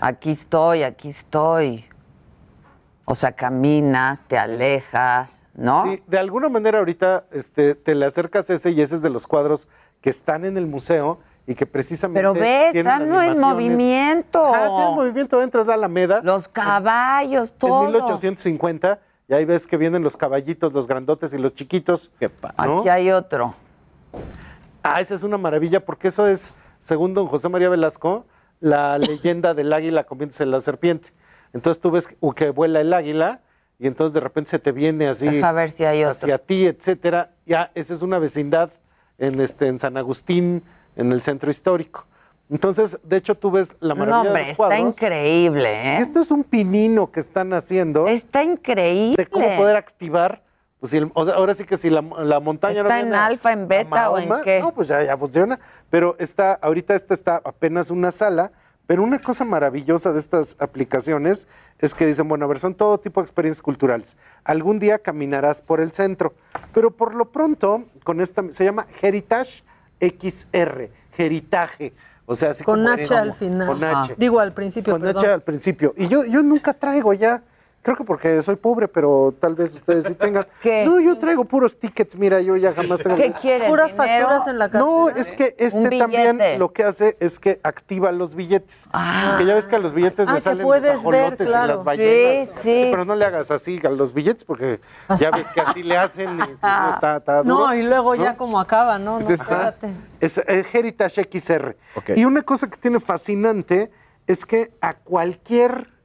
Aquí estoy, aquí estoy. O sea, caminas, te alejas, ¿no? Sí, de alguna manera ahorita este, te le acercas ese y ese es de los cuadros que están en el museo y que precisamente. Pero ves, tienen están en movimiento. Ah, tienen movimiento, entras a la Alameda. Los caballos, todo. En 1850, y ahí ves que vienen los caballitos, los grandotes y los chiquitos. ¿no? Aquí hay otro. Ah, esa es una maravilla porque eso es, según don José María Velasco, la leyenda del águila convirtiéndose en la serpiente. Entonces tú ves que vuela el águila y entonces de repente se te viene así Deja ver si hay otro. hacia ti, etcétera. Ya, esa es una vecindad en este en San Agustín, en el centro histórico. Entonces, de hecho, tú ves la maravilla No, de hombre, los está cuadros. increíble, ¿eh? Esto es un pinino que están haciendo. Está increíble. De cómo poder activar. Pues si el- o sea, ahora sí que si la, la montaña no ¿Está en viene a- alfa, en beta a o en Mahoma, qué? No, pues ya, ya funciona. Pero está, ahorita esta está apenas una sala. Pero una cosa maravillosa de estas aplicaciones es que dicen, bueno, a ver, son todo tipo de experiencias culturales. Algún día caminarás por el centro, pero por lo pronto, con esta, se llama Heritage XR, Heritage. O sea, así Con como H al final. Con H. Digo al principio, Con perdón. H al principio. Y yo, yo nunca traigo ya. Creo que porque soy pobre, pero tal vez ustedes sí tengan. No, yo traigo puros tickets. Mira, yo ya jamás tengo. ¿Qué quieres, Puras dinero? facturas en la cartera. No, es que este también lo que hace es que activa los billetes. Ah. Que ya ves que a los billetes Ah, le salen los ajolotes ver, y claro. las ballenas. Sí, sí. Pero no le hagas así a los billetes porque ya ves que así le hacen y pues, no, está, está duro. No, y luego ¿no? ya como acaba, ¿no? Es no, esta. espérate. Es el Heritage XR. Y una cosa que tiene fascinante es que a cualquier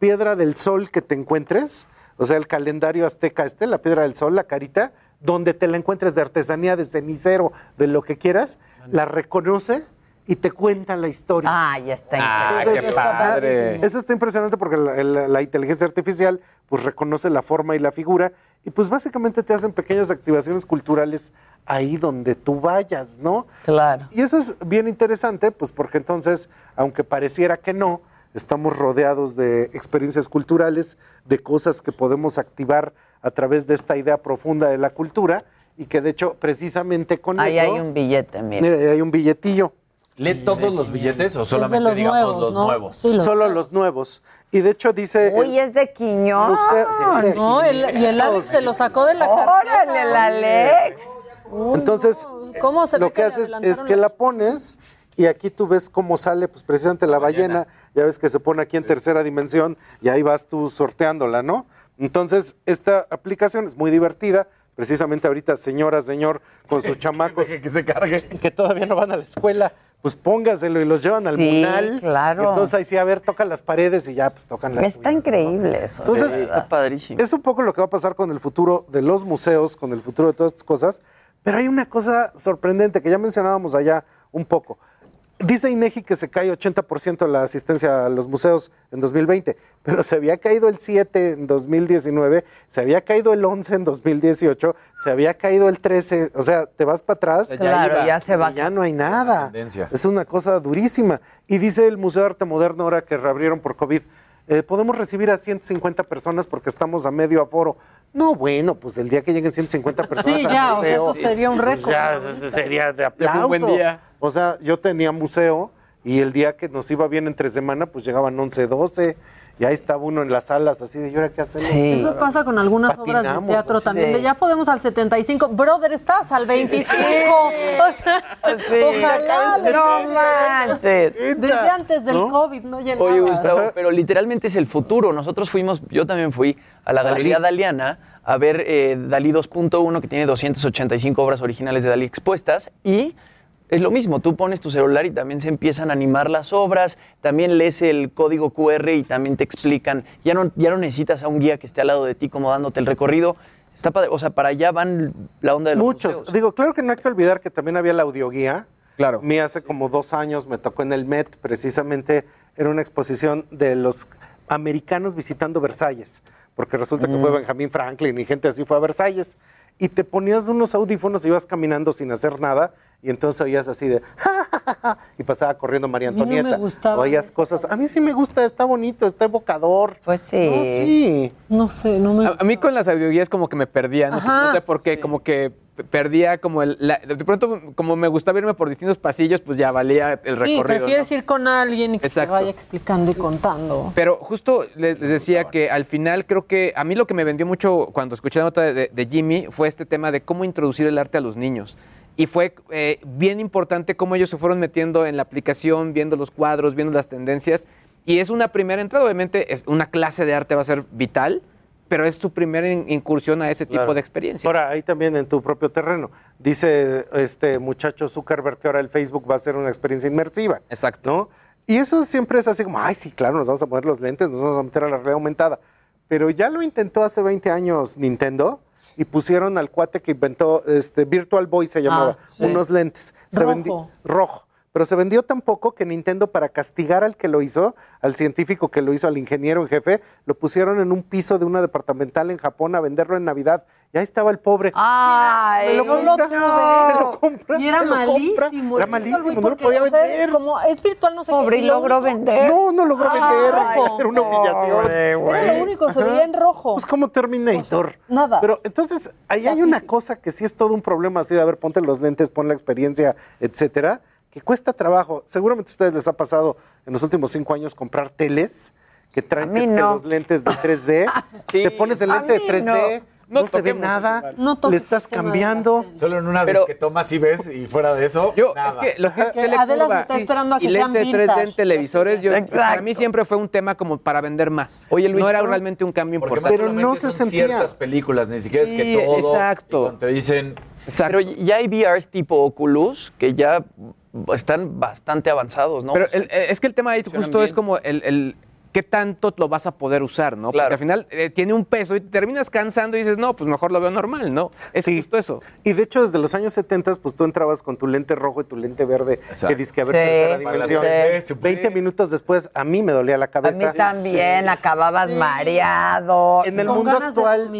piedra del sol que te encuentres, o sea, el calendario azteca este, la piedra del sol, la carita, donde te la encuentres de artesanía, de cenicero, de lo que quieras, la reconoce y te cuenta la historia. Ah, ya está. Entonces, interesante. eso está- Eso está impresionante porque la, la- la inteligencia artificial pues reconoce la forma y la figura y pues básicamente te hacen pequeñas activaciones culturales ahí donde tú vayas, ¿no? Claro. Y eso es bien interesante, pues porque entonces, aunque pareciera que no, estamos rodeados de experiencias culturales, de cosas que podemos activar a través de esta idea profunda de la cultura y que de hecho precisamente con Ahí eso... hay un billete, mira. Mira, ahí hay un billetillo. ¿Lee todos los billetes o solamente, los digamos, nuevos, los ¿no? nuevos? Solo los nuevos. Y de hecho dice... Uy, es de Quiñón. Museo-. No, el- y el Alex se lo sacó de la cartera. Órale, el Alex. Entonces, ¿Cómo se lo que haces es que la pones y aquí tú ves cómo sale, pues precisamente la ballena. Ya ves que se pone aquí en tercera dimensión y ahí vas tú sorteándola, ¿no? Entonces, esta aplicación es muy divertida. Precisamente ahorita, señora, señor, con sus chamacos que se cargue. que todavía no van a la escuela, pues póngaselo y los llevan al Sí, munal. claro. Entonces ahí sí, a ver, tocan las paredes y ya, pues tocan las Está increíble eso. entonces, verdad. padrísimo. es un poco lo que va a pasar con el futuro de los museos, con el futuro de todas estas cosas, pero hay una cosa sorprendente que ya mencionábamos allá un poco. Dice INEGI que se cae 80% la asistencia a los museos en 2020, pero se había caído el 7 en 2019, se había caído el 11 en 2018, se había caído el 13, o sea, te vas para atrás. Ya Claro, iba. ya se va. y Ya no hay nada. Es una cosa durísima. Y dice el Museo de Arte Moderno ahora que reabrieron por COVID, eh, podemos recibir a 150 personas porque estamos a medio aforo. No, bueno, pues el día que lleguen 150 personas Sí, al ya, o sea, museo, eso sería un pues récord. ya, es- sería de Ya aplauso. un buen día. O sea, yo tenía museo y el día que nos iba bien entre semana, pues llegaban 11, 12. Y ahí estaba uno en las salas así de, ¿y ahora qué hacemos? Eso pasa con algunas obras de teatro sí. también. De ya podemos al 75. Brother, estás al 25. O sea, ojalá. No manches. Desde antes del ¿No? COVID no llegaba. Oye, Gustavo, pero literalmente es el futuro. Nosotros fuimos, yo también fui a la Galería Daliana a ver eh, Dalí 2.1, que tiene 285 obras originales de Dalí expuestas, y es lo mismo, tú pones tu celular y también se empiezan a animar las obras, también lees el código QR y también te explican, ya no, ya no necesitas a un guía que esté al lado de ti como dándote el recorrido. Está padre, o sea, para allá van la onda de los Muchos. museos. Digo, claro que no hay que olvidar que también había la audioguía. Claro. mí hace como dos años me tocó en el Met, precisamente era una exposición de los americanos visitando Versalles, porque resulta que Mm. fue Benjamin Franklin y gente así fue a Versalles. Y te ponías unos audífonos y ibas caminando sin hacer nada, y entonces oías así de y pasaba corriendo María mí no me Antonieta. gustaba oías cosas. A mí sí me gusta, está bonito, está evocador. Pues sí. No, sí. No sé, no me. A, a mí con las audioguías como que me perdía, no, sé, no sé por qué, como que perdía como el... la- de pronto, como me gustaba irme por distintos pasillos, pues ya valía el Sí, recorrido. prefieres ¿no? ir con alguien y que Exacto. te vaya explicando y contando. Pero justo les, les decía que al final creo que a mí lo que me vendió mucho cuando escuché la nota de, de- de Jimmy fue este tema de cómo introducir el arte a los niños. Y fue eh, bien importante cómo ellos se fueron metiendo en la aplicación, viendo los cuadros, viendo las tendencias. Y es una primera entrada, obviamente, es una clase de arte va a ser vital, pero es su primera in- incursión a ese tipo de experiencia. Ahora, ahí también en tu propio terreno. Dice este muchacho Zuckerberg que ahora el Facebook va a ser una experiencia inmersiva. Exacto. ¿No? Y eso siempre es así como, ay, sí, claro, nos vamos a poner los lentes, nos vamos a meter a la realidad aumentada. Pero ya lo intentó hace 20 años Nintendo y pusieron al cuate que inventó, este, Virtual Boy se llamaba, Ah, sí. unos lentes. Se Rojo. rojo. Pero se vendió tan poco que Nintendo, para castigar al que lo hizo, al científico que lo hizo, al ingeniero en jefe, lo pusieron en un piso de una departamental en Japón a venderlo en Navidad. Y ahí estaba el pobre. Ay, Me lo Yo lo tuve. me lo compra, y era malísimo. Era malísimo, no lo podía o sea, vender. como es virtual, no sé Pobre, qué. y lo logró vender. No, no logró Ah, vender. Era una humillación. Eso es lo único, se veía en rojo. Pues como Terminator. Nada. Pero entonces, ahí hay una cosa que sí es todo un problema así de, a ver, ponte los lentes, pon la experiencia, etcétera, que cuesta trabajo. Seguramente a ustedes les ha pasado en los últimos cinco años comprar teles que traen que los lentes de 3D. Te pones el lente de mí 3D, no. no, se ve nada, No le estás cambiando. Solo en una Pero- vez que tomas y ves y fuera de eso, Yo, nada. es que lo que es Adela se está esperando a que y sean lente 3D en vintage. televisores, yo, para mí siempre fue un tema como para vender más. Oye, Luis, no era realmente un cambio Porque importante. Pero no se sentía. ciertas películas, ni siquiera es que todo. exacto. te dicen, Exacto. Pero ya hay VRs tipo Oculus que ya están bastante avanzados, ¿no? Pero el- eh, es que el tema ahí justo es como el, el- ¿qué tanto lo vas a poder usar, no? Porque al final eh, tiene un peso y te terminas cansando y dices, no, pues mejor lo veo normal, ¿no? Es justo eso. Y de hecho, desde los años 70, pues tú entrabas con tu lente rojo y tu lente verde, que dice que a ver Sí, tercera dimensión. sí. 20 minutos después, a mí me dolía la A cabeza. mí también, acababas mareado. En el mundo actual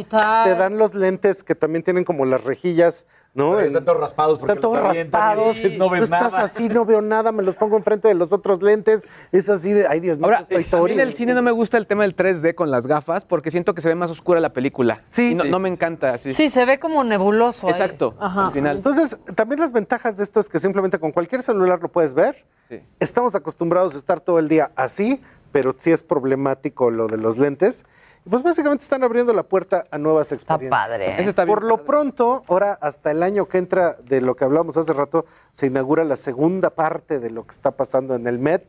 te dan los lentes que también tienen como las rejillas, ¿no? Pero están todos raspados porque están todos los y raspados. entonces no ves estás nada. así, no veo nada, me los pongo enfrente de los otros lentes. Es así de, ay Dios mío, Ahora, a mí en el cine no me gusta el tema del 3D con las gafas porque siento que se ve más oscura la película. Sí. no, no me encanta así. Sí, se ve como nebuloso. ahí. Exacto, al final. Entonces, también las ventajas de esto es que simplemente con cualquier celular lo puedes ver. Sí. Estamos acostumbrados a estar todo el día así, pero sí es problemático lo de los lentes. Y Pues básicamente están abriendo la puerta a nuevas experiencias. padre. Ese está bien Por lo pronto, ahora hasta el año que entra de lo que hablamos hace rato, se inaugura la segunda parte de lo que está pasando en el Met.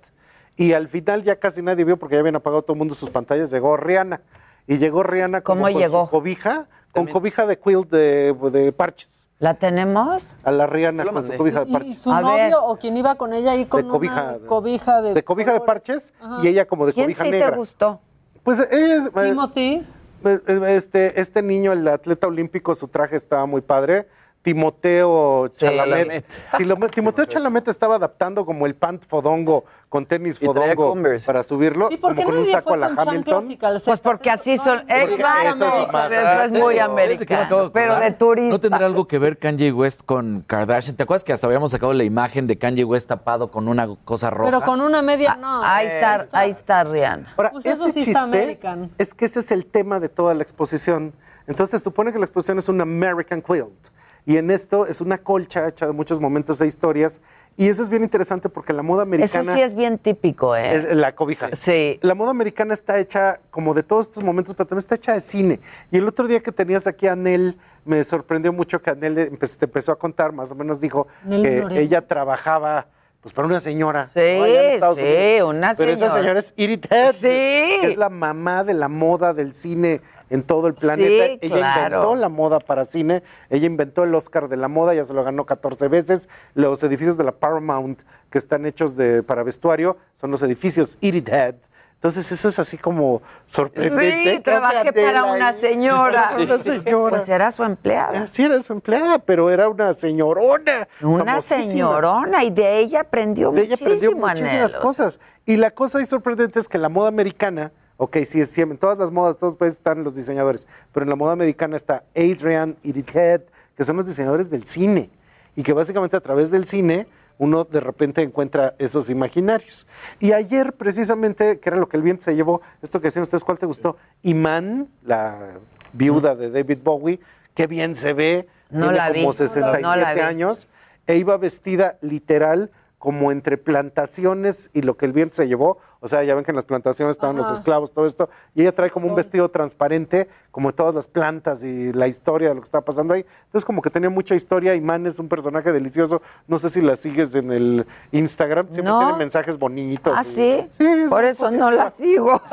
Y al final ya casi nadie vio porque ya habían apagado todo el mundo sus pantallas. Llegó Rihanna. Y llegó Rihanna como ¿Cómo con llegó? su cobija, con cobija de quilt de, de parches. ¿La tenemos? A la Rihanna con su cobija de ¿Y parches. su novio o quien iba con ella ahí con De cobija, una de- cobija de... de cobija de parches Ajá. y ella como de ¿Quién cobija sí te negra. gustó? Pues eh, eh, Timothy. eh, este, este niño, el atleta olímpico, su traje estaba muy padre. Timoteo Chalamet. Timoteo Chalamet estaba adaptando como el pant fodongo con tenis fodongo para subirlo, Sí, ¿por como qué con un nadie saco fue a la con chanclas Hamilton. y calcetas? Pues porque así son. Porque eso es más- Eso es muy ¿Sabes de qué me acabo americano. Pero de turista. ¿No tendrá algo que ver Kanye West con Kardashian? ¿Te acuerdas que hasta habíamos sacado la imagen de Kanye West tapado con una cosa roja? Pero con una media no. Ahí está, ahí está Rihanna. Ahora, Pues eso sí está chiste American. Es que ese es el tema de toda la exposición. Entonces, se supone que la exposición es un American quilt. Y en esto es una colcha hecha de muchos momentos e historias. Y eso es bien interesante porque la moda Eso americana. sí es bien típico, ¿eh? Es la cobija. Sí. La moda americana está hecha como de todos estos momentos, pero también está hecha de cine. Y el otro día que tenías aquí a Anel, me sorprendió mucho que Anel te empezó a contar, más o menos dijo Nel que Lorena. ella trabajaba pues para una señora. Sí, ¿no? Allá sí, Unidos. una Pero esa señora. señora es Head, Sí. que es la mamá de la moda del cine en todo el planeta. Sí, ella claro. inventó la moda para cine, ella inventó el Oscar de la moda, ya se lo ganó 14 veces. Los edificios de la Paramount que están hechos de, para vestuario son los edificios Edith Head. Entonces eso es así como sorprendente. Sí, trabajé para una señora. Una señora. Pues era su empleada. Sí, era su empleada, pero era una señorona. Una señororona y de ella aprendió De ella aprendió muchísimo, muchísimas cosas. Y la cosa ahí sorprendente es que la moda americana, ok, sí, sí, en todas las modas, todos países están los diseñadores, pero en la moda americana está Adrian, Edith Head, que son los diseñadores del cine. Y que básicamente a través del cine uno de repente encuentra esos imaginarios. Y ayer, precisamente, que era lo que el viento se llevó, esto que decían ustedes, ¿cuál te gustó? Iman, la viuda de David Bowie, qué bien se ve, No tiene la vi. como 67 No la vi. años, e iba vestida literal como entre plantaciones y lo que el viento se llevó. O sea, ya ven que en las plantaciones estaban los esclavos, todo esto. Y ella trae como un vestido transparente, como todas las plantas y la historia de lo que está pasando ahí. Entonces, como que tenía mucha historia. Iman es un personaje delicioso. No sé si la sigues en el Instagram. Siempre No. tiene mensajes bonitos. ¿Ah, y- sí? es Por eso no la sigo.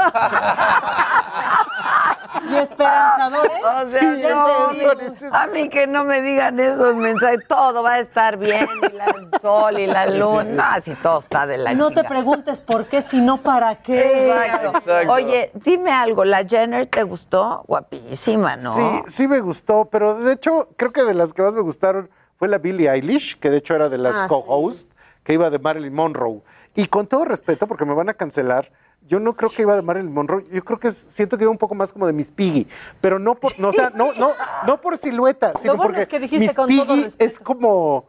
¿Y esperanzadores? O sea, Ya no, entendí. a mí que no me digan esos mensajes, todo va a estar bien, y la- el sol y la Sí, sí, luna, sí. Si todo está de la No te preguntes por qué, sino para qué. Exacto. Oye, dime algo, ¿la Jenner te gustó? Guapísima, ¿no? Sí, sí me gustó, pero de hecho creo que de las que más me gustaron fue la Billie Eilish, que de hecho era de las Ah, sí. co-hosts, que iba de Marilyn Monroe. Y con todo respeto, porque me van a cancelar, yo no creo que iba de Marilyn Monroe, yo creo que siento que iba un poco más como de Miss Piggy, pero no por, no, o sea, no, no, no por silueta, sino bueno porque es que dijiste Miss con todo Piggy es como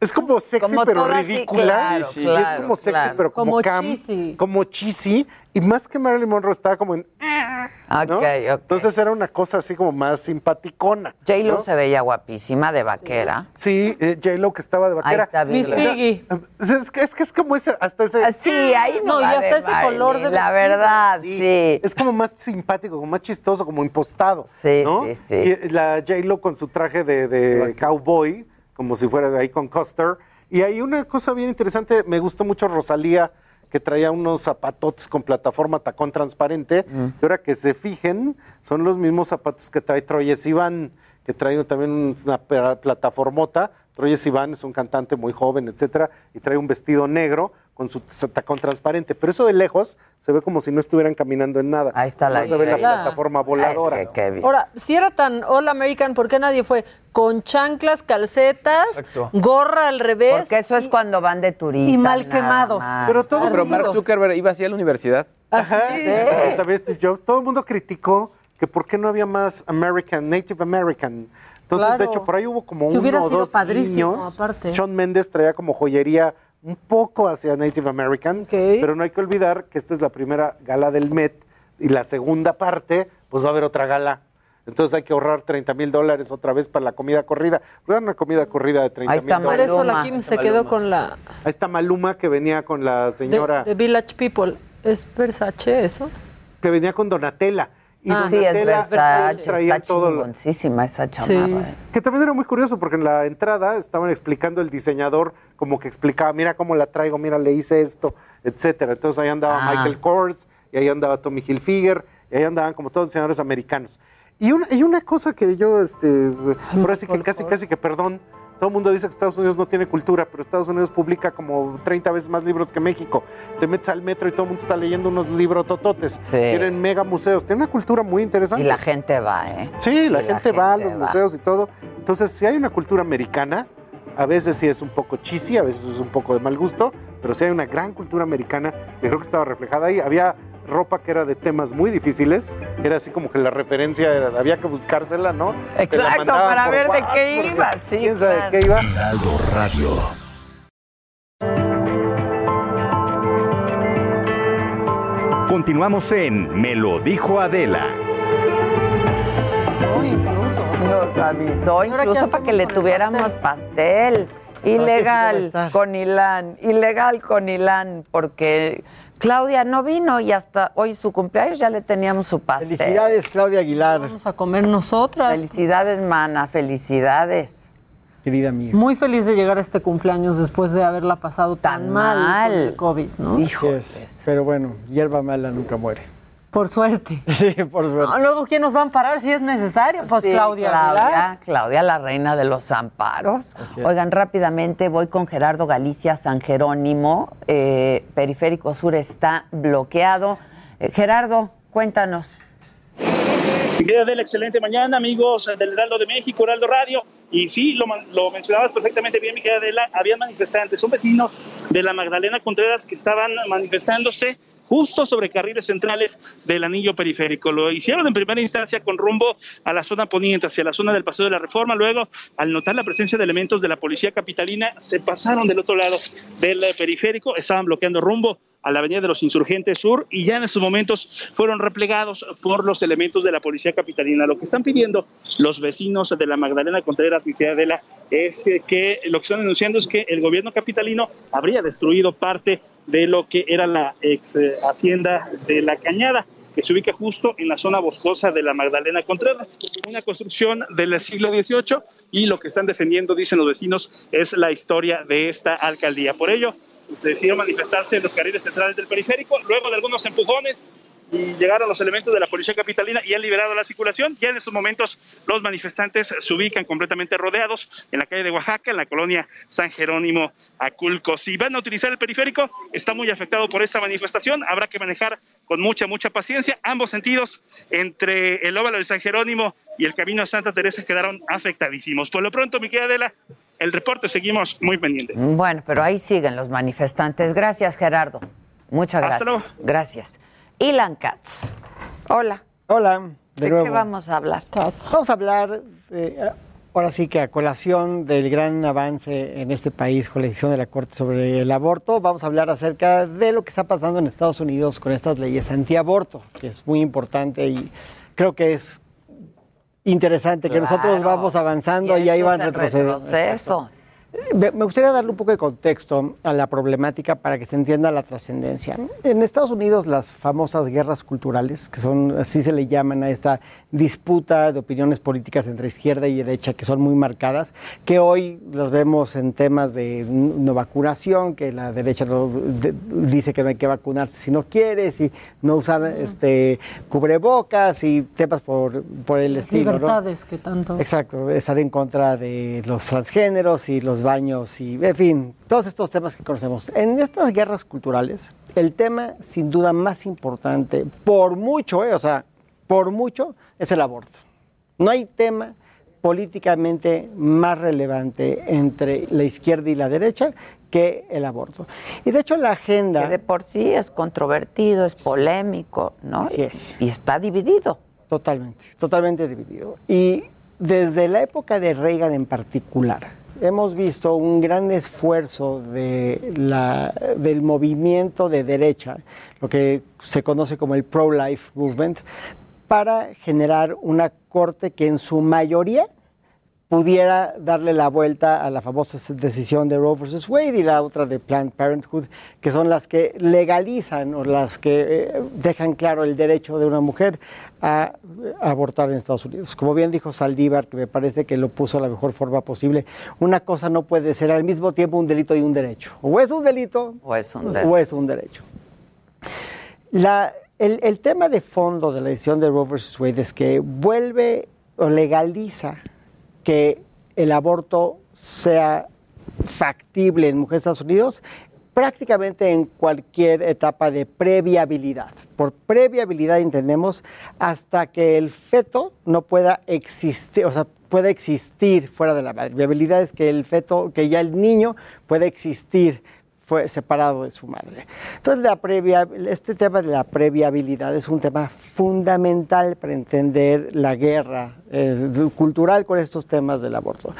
es como sexy Como pero ridícula claro, y es claro, como sexy claro. pero como, Como camp, cheesy. como cheesy y más que Marilyn Monroe estaba como en ¿no? Ok, ok. Entonces era una cosa así como más simpaticona. J-Lo ¿no? se veía guapísima de vaquera. Sí, eh, J-Lo que estaba de vaquera. Ahí está Miss. Piggy. Es que, es que es como ese, hasta ese... Sí, ahí no, No, y hasta ese color de La verdad, sí. Es como más simpático, como más chistoso, como impostado. Sí, ¿no? sí, sí. Y la J-Lo con su traje de, de cowboy, como si fuera de ahí con Custer. Y hay una cosa bien interesante, me gustó mucho Rosalía, que traía unos zapatotes con plataforma tacón transparente. Mm. Y ahora que se fijen, son los mismos zapatos que trae Troye Sivan, que trae también una pla- plataformota. Troye Sivan es un cantante muy joven, etcétera, y trae un vestido negro con su tacón transparente, pero eso de lejos se ve como si no estuvieran caminando en nada. Ahí está la Se ve la plataforma voladora. Ahora, si era tan All American, ¿por qué nadie fue con chanclas, calcetas, Exacto. gorra al revés? Porque eso es cuando van de turista. y mal quemados. más. Pero todo Pero Mark. Zuckerberg iba así a la universidad. Ajá, Sí. sí, pero también Steve Jobs, todo el mundo criticó que por qué no había más American, Native American. Entonces, de hecho, por ahí hubo como uno o sido dos padrísimo, niños. aparte. Sean Méndez traía como joyería un poco hacia Native American, pero no hay que olvidar que esta es la primera gala del Met y la segunda parte, pues va a haber otra gala. Entonces hay que ahorrar 30 mil dólares otra vez para la comida corrida. Una comida corrida de 30 Ahí mil está dólares. Por eso la Kim se quedó con la Ahí está Maluma que venía con la señora de Village People. ¿Es Versace eso? que venía con Donatella. Y Ah, sí, es Donatella Versace, traía está todo lo- esa chamarra. eh. Que también era muy curioso porque en la entrada estaban explicando el diseñador como que explicaba, mira cómo la traigo, mira, le hice esto, etcétera. Entonces ahí andaba Ah. Michael Kors y ahí andaba Tommy Hilfiger y ahí andaban como todos diseñadores americanos. Y una, y una cosa que yo, este, ahora sí que casi, casi que perdón, todo el mundo dice que Estados Unidos no tiene cultura, pero Estados Unidos publica como 30 veces más libros que México. Te metes al metro y todo el mundo está leyendo unos libros tototes. Tienen mega museos, tienen una cultura muy interesante. Y la gente va, ¿eh? Sí, la Y gente va a gente los museos y todo. Entonces, si hay una cultura americana, a veces sí es un poco cheesy, a veces es un poco de mal gusto, pero sí hay una gran cultura americana que creo que estaba reflejada ahí. Había ropa que era de temas muy difíciles, era así como que la referencia era- había que buscársela, ¿no? Exacto, para ver de qué iba, sí, ¿Quién sabe claro. de qué iba? Heraldo Radio. Continuamos en Me lo dijo Adela. Nos avisó incluso para que le tuviéramos pastel. Ilegal con Ilán, ilegal con Ilán, porque Claudia no vino y hasta hoy su cumpleaños ya le teníamos su pastel. Felicidades, Claudia Aguilar. Vamos a comer nosotras. Felicidades, mana, felicidades. Querida mía. Muy feliz de llegar a este cumpleaños después de haberla pasado tan, mal, con el COVID, ¿no? Es. Pero bueno, hierba mala nunca muere. Por suerte. Sí, por suerte. Ah, Luego, ¿quién nos va a amparar si es necesario? Pues Sí, Claudia. Claudia. Claudia, la reina de los amparos. Oigan, rápidamente voy con Gerardo Galicia San Jerónimo. Eh, Periférico Sur está bloqueado. Eh, Gerardo, cuéntanos. Mi querida Adela, excelente mañana, amigos del Heraldo de México, Heraldo Radio. Y sí, lo, man- lo mencionabas perfectamente bien, mi querida Adela, había manifestantes, son vecinos de la Magdalena Contreras que estaban manifestándose justo sobre carriles centrales del anillo periférico. Lo hicieron en primera instancia con rumbo a la zona poniente, hacia la zona del Paseo de la Reforma. Luego, al notar la presencia de elementos de la policía capitalina, se pasaron del otro lado del periférico, estaban bloqueando rumbo a la Avenida de los Insurgentes Sur y ya en estos momentos fueron replegados por los elementos de la Policía Capitalina. Lo que están pidiendo los vecinos de la Magdalena Contreras, mi querida Adela, es que, que lo que están denunciando es que el gobierno capitalino habría destruido parte de lo que era la ex eh, hacienda de la Cañada que se ubica justo en la zona boscosa de la Magdalena Contreras, una construcción del siglo XVIII y lo que están defendiendo, dicen los vecinos, es la historia de esta alcaldía. Por ello, decidió manifestarse en los carriles centrales del periférico, luego de algunos empujones y llegaron los elementos de la policía capitalina y han liberado la circulación. Ya en estos momentos los manifestantes se ubican completamente rodeados en la calle de Oaxaca, en la colonia San Jerónimo Aculco. Si van a utilizar el periférico, está muy afectado por esta manifestación, habrá que manejar con mucha, mucha paciencia. Ambos sentidos, entre el óvalo de San Jerónimo y el camino a Santa Teresa, quedaron afectadísimos. Por lo pronto, mi querida Adela, el reporte seguimos muy pendientes. Bueno, pero ahí siguen los manifestantes. Gracias, Gerardo. Muchas Hasta gracias. Gracias. Ilan Katz. Hola. Hola, de, ¿De nuevo. qué vamos a hablar? Vamos a hablar, eh, ahora sí que a colación del gran avance en este país con la decisión de la Corte sobre el aborto, vamos a hablar acerca de lo que está pasando en Estados Unidos con estas leyes antiaborto, que es muy importante y creo que es interesante que nosotros vamos avanzando y, Y ahí van retrocediendo. retroceso. Me gustaría darle un poco de contexto a la problemática para que se entienda la trascendencia. En Estados Unidos las famosas guerras culturales, que son así se le llaman a esta disputa de opiniones políticas entre izquierda y derecha que son muy marcadas, que hoy las vemos en temas de no vacunación, que la derecha no- de- dice que no hay que vacunarse si no quieres y no usar este cubrebocas y temas por, por el Las estilo. ¿no? libertades que tanto. Exacto, estar en contra de los transgéneros y los los baños y, en fin, todos estos temas que conocemos. En estas guerras culturales, el tema sin duda más importante, por mucho, eh, o sea, por mucho, es el aborto. No hay tema políticamente más relevante entre la izquierda y la derecha que el aborto. Y de hecho la agenda... Que de por sí es controvertido, es polémico, ¿no? Así es. Y está dividido. Totalmente, totalmente dividido. Y desde la época de Reagan en particular, hemos visto un gran esfuerzo de la, del movimiento de derecha, lo que se conoce como el pro-life movement, para generar una corte que en su mayoría pudiera darle la vuelta a la famosa decisión de Roe versus Wade y la otra de Planned Parenthood, que son las que legalizan o las que eh, dejan claro el derecho de una mujer a, abortar en Estados Unidos. Como bien dijo Saldívar, que me parece que lo puso de la mejor forma posible, una cosa no puede ser al mismo tiempo un delito y un derecho. O es un delito o es un derecho. O es un derecho. La, el, el tema de fondo de la decisión de Roe versus Wade es que vuelve o legaliza que el aborto sea factible en mujeres de Estados Unidos prácticamente en cualquier etapa de previabilidad. Por previabilidad entendemos hasta que el feto no pueda existir, o sea, pueda existir fuera de la madre. Viabilidad es que el feto, que ya el niño pueda existir fue separado de su madre. Entonces, la previa, este tema de la previabilidad es un tema fundamental para entender la guerra eh, cultural con estos temas del aborto.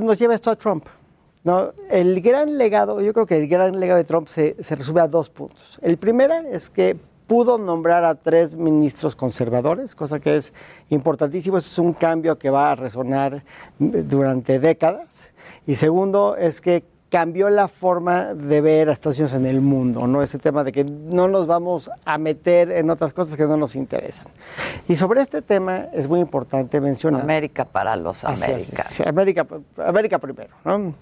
Nos lleva esto a Trump. ¿no? El gran legado, yo creo que el gran legado de Trump se, se resume a dos puntos. El primero es que pudo nombrar a tres ministros conservadores, cosa que es importantísimo. es un cambio que va a resonar durante décadas. Y segundo es que cambió la forma de ver a Estados Unidos en el mundo, ¿no? Ese tema de que no nos vamos a meter en otras cosas que no nos interesan. Y sobre este tema es muy importante mencionar. América para los americanos. América, América primero, ¿no?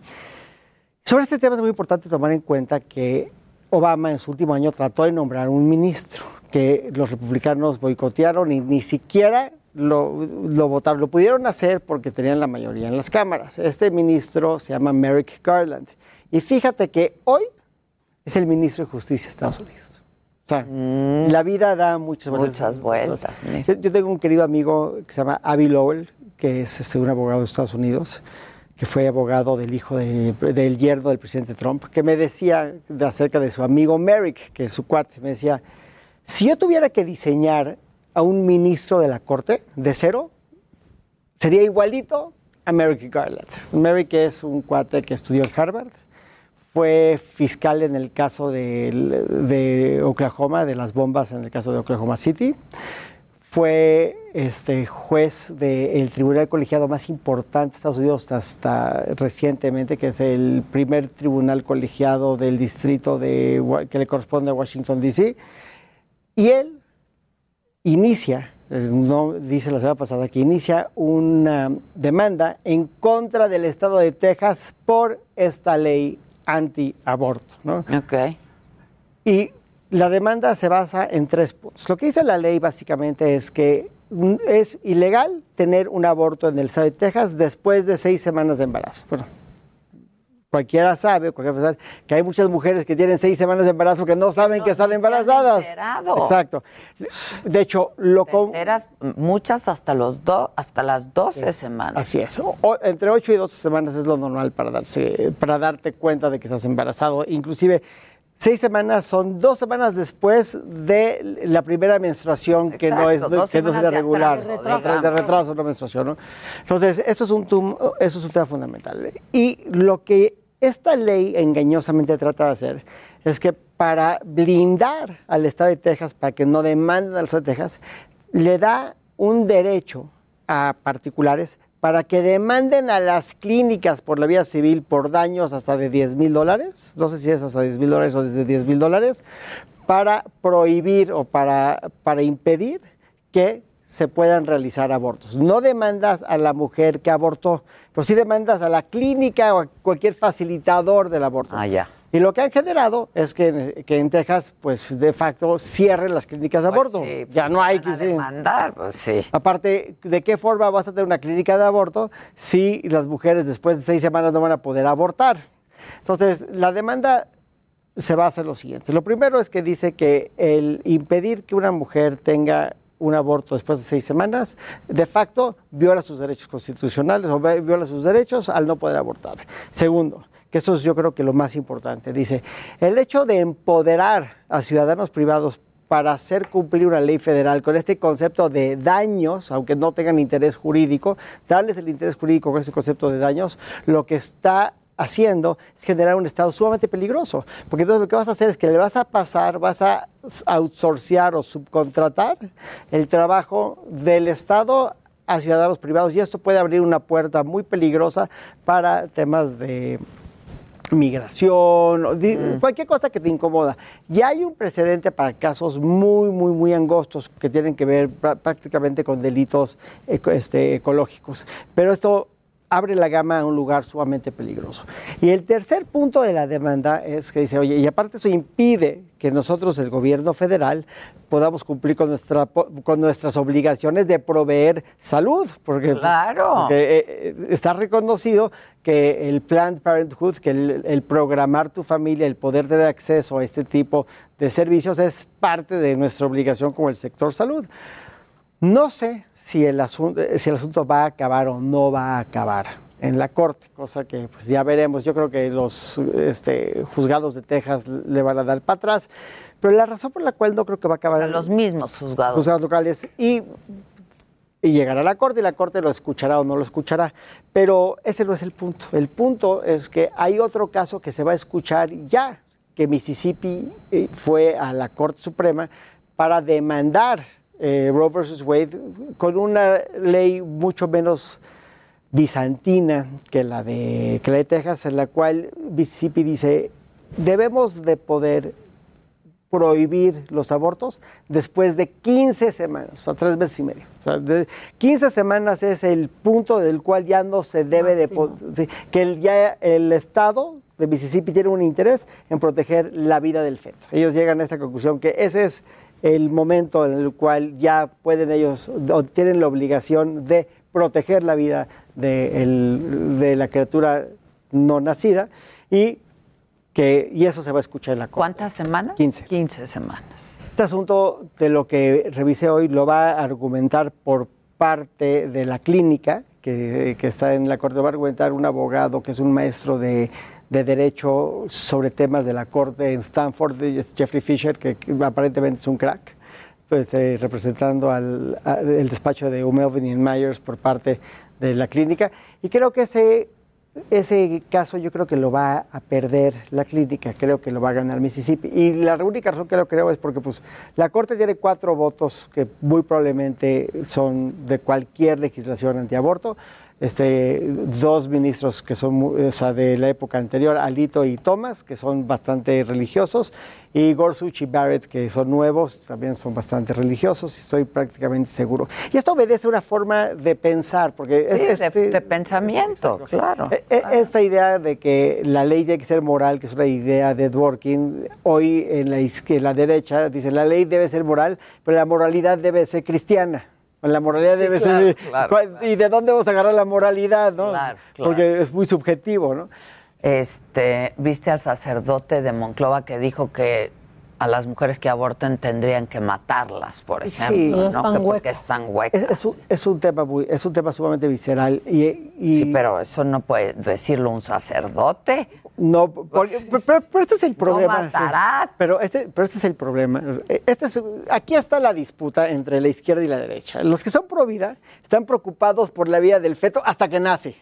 Sobre este tema es muy importante tomar en cuenta que Obama en su último año trató de nombrar un ministro que los republicanos boicotearon y ni siquiera lo, lo, votaron. Lo pudieron hacer porque tenían la mayoría en las cámaras. Este ministro se llama Merrick Garland. Y fíjate que hoy es el ministro de Justicia de Estados Unidos. O sea, mm. la vida da muchas vueltas. Muchas vueltas. Yo, tengo un querido amigo que se llama Avi Lowell, que es este, un abogado de Estados Unidos, que fue abogado del hijo de, del yerno del presidente Trump, que me decía de acerca de su amigo Merrick, que es su cuate, me decía, si yo tuviera que diseñar a un ministro de la Corte de cero, sería igualito a Merrick Garland. Merrick es un cuate que estudió en Harvard, fue fiscal en el caso de, de, Oklahoma, de las bombas en el caso de Oklahoma City, fue este, juez del tribunal colegiado más importante de Estados Unidos hasta recientemente, que es el primer tribunal colegiado del distrito de, que le corresponde a Washington, D.C. Y él inicia, eh, no dice la semana pasada, que inicia una demanda en contra del estado de Texas por esta ley anti-aborto. ¿no? Ok. Y la demanda se basa en tres puntos. Lo que dice la ley básicamente es que es ilegal tener un aborto en el estado de Texas después de seis semanas de embarazo. Bueno, cualquiera sabe, cualquiera sabe que hay muchas mujeres que tienen seis semanas de embarazo que no saben que están embarazadas. Exacto. De hecho, lo enteras muchas hasta los hasta las 12 semanas. Así es. entre 8 y 12 semanas es lo normal para darse para darte cuenta de que estás embarazado, inclusive Seis semanas son dos semanas después de la primera menstruación que no es que no regular, de retraso, de retraso la menstruación. ¿no? Entonces, eso es, un eso es un tema fundamental. Y lo que esta ley engañosamente trata de hacer es que para blindar al Estado de Texas, para que no demanden al Estado de Texas, le da un derecho a particulares para que demanden a las clínicas por la vía civil por daños hasta de 10 mil dólares, no sé si es hasta 10 mil dólares o desde 10 mil dólares, para prohibir o para, para impedir que se puedan realizar abortos. No demandas a la mujer que abortó, pero sí demandas a la clínica o a cualquier facilitador del aborto. Ah, ya. Y lo que han generado es que, que en Texas, pues de facto, cierren las clínicas de Pues aborto. sí, ya no hay que a demandar, pues sí. Aparte, ¿de qué forma vas a tener una clínica de aborto si las mujeres después de seis semanas no van a poder abortar? Entonces, la demanda se basa en lo siguiente. Lo primero es que dice que el impedir que una mujer tenga un aborto después de seis semanas, de facto viola sus derechos constitucionales o viola sus derechos al no poder abortar. Segundo, que eso es yo creo que lo más importante, dice, el hecho de empoderar a ciudadanos privados para hacer cumplir una ley federal con este concepto de daños, aunque no tengan interés jurídico, darles el interés jurídico con ese concepto de daños, lo que está haciendo es generar un estado sumamente peligroso. Porque entonces lo que vas a hacer es que le vas a pasar, vas a outsourcear o subcontratar el trabajo del Estado a ciudadanos privados y esto puede abrir una puerta muy peligrosa para temas de migración, di- cualquier cosa que te incomoda. Ya hay un precedente para casos muy, muy, muy angostos que tienen que ver prá- prácticamente con delitos este, ecológicos. Pero esto abre la gama a un lugar sumamente peligroso. Y el tercer punto de la demanda es que dice, oye, y aparte eso impide que nosotros, el gobierno federal, podamos cumplir con, nuestra, con nuestras obligaciones de proveer salud, porque, pues, Claro. porque, eh, eh, está reconocido que el Planned Parenthood, que el, el programar tu familia, el poder tener acceso a este tipo de servicios es parte de nuestra obligación como el sector salud. No sé si el, asunto, si el asunto va a acabar o no va a acabar en la corte, cosa que pues, ya veremos. Yo creo que los este, juzgados de Texas le van a dar para atrás, pero la razón por la cual no creo que va a acabar... los mismos juzgados. Juzgados locales y, y llegará a la corte y la corte lo escuchará o no lo escuchará. Pero ese no es el punto. El punto es que hay otro caso que se va a escuchar ya, que Mississippi eh, fue a la Corte Suprema para demandar eh, Roe versus Wade con una ley mucho menos bizantina que la de, que la de Texas, en la cual Mississippi dice, debemos de poder prohibir los abortos después de 15 semanas, o sea, tres meses y medio. O sea, de 15 semanas es el punto del cual ya no se debe de... que el, ya el Estado de Mississippi tiene un interés en proteger la vida del feto. Ellos llegan a esa conclusión que ese es el momento en el cual ya pueden ellos, o tienen la obligación de proteger la vida de, el- de la criatura no nacida y que y eso se va a escuchar en la corte. ¿Cuántas semanas? 15. 15 semanas. Este asunto de lo que revisé hoy lo va a argumentar por parte de la clínica que, que está en la corte, lo va a argumentar un abogado que es un maestro de, de derecho sobre temas de la corte en Stanford, Jeffrey Fisher, que, aparentemente es un crack, pues, eh, representando al a- el despacho de Melvin y Myers por parte de la clínica. Y creo que ese ese caso yo creo que lo va a perder la clínica, creo que lo va a ganar Mississippi. Y la única razón que lo creo es porque pues, la Corte tiene cuatro votos que muy probablemente son de cualquier legislación antiaborto. Este, dos ministros que son o sea, de la época anterior, Alito y Thomas, que son bastante religiosos, y Gorsuch y Barrett, que son nuevos, también son bastante religiosos, y estoy prácticamente seguro. Y esto obedece a una forma de pensar, porque es, Sí, es- de, sí, de pensamiento, claro. e- e- Esta idea de que la ley tiene que ser moral, que es una idea de Dworkin, hoy en la, izquier- la derecha dice la ley debe ser moral, pero la moralidad debe ser cristiana. La moralidad Sí, debe claro, ser... claro, ¿cuál- ¿Y de dónde vamos a agarrar la moralidad? No? Claro, claro. Porque es muy subjetivo, ¿no? Este, viste al sacerdote de Monclova que dijo que a las mujeres que aborten tendrían que matarlas, por ejemplo, ¿no? Que porque están huecas. Es, es un, es un tema muy- es un tema sumamente visceral y, y- Sí, pero eso no puede decirlo un sacerdote. No, porque- pero, este es el problema. sí. matarás. Pero este, pero este es el problema. Este es- aquí está la disputa entre la izquierda y la derecha. Los que son pro vida están preocupados por la vida del feto hasta que nace.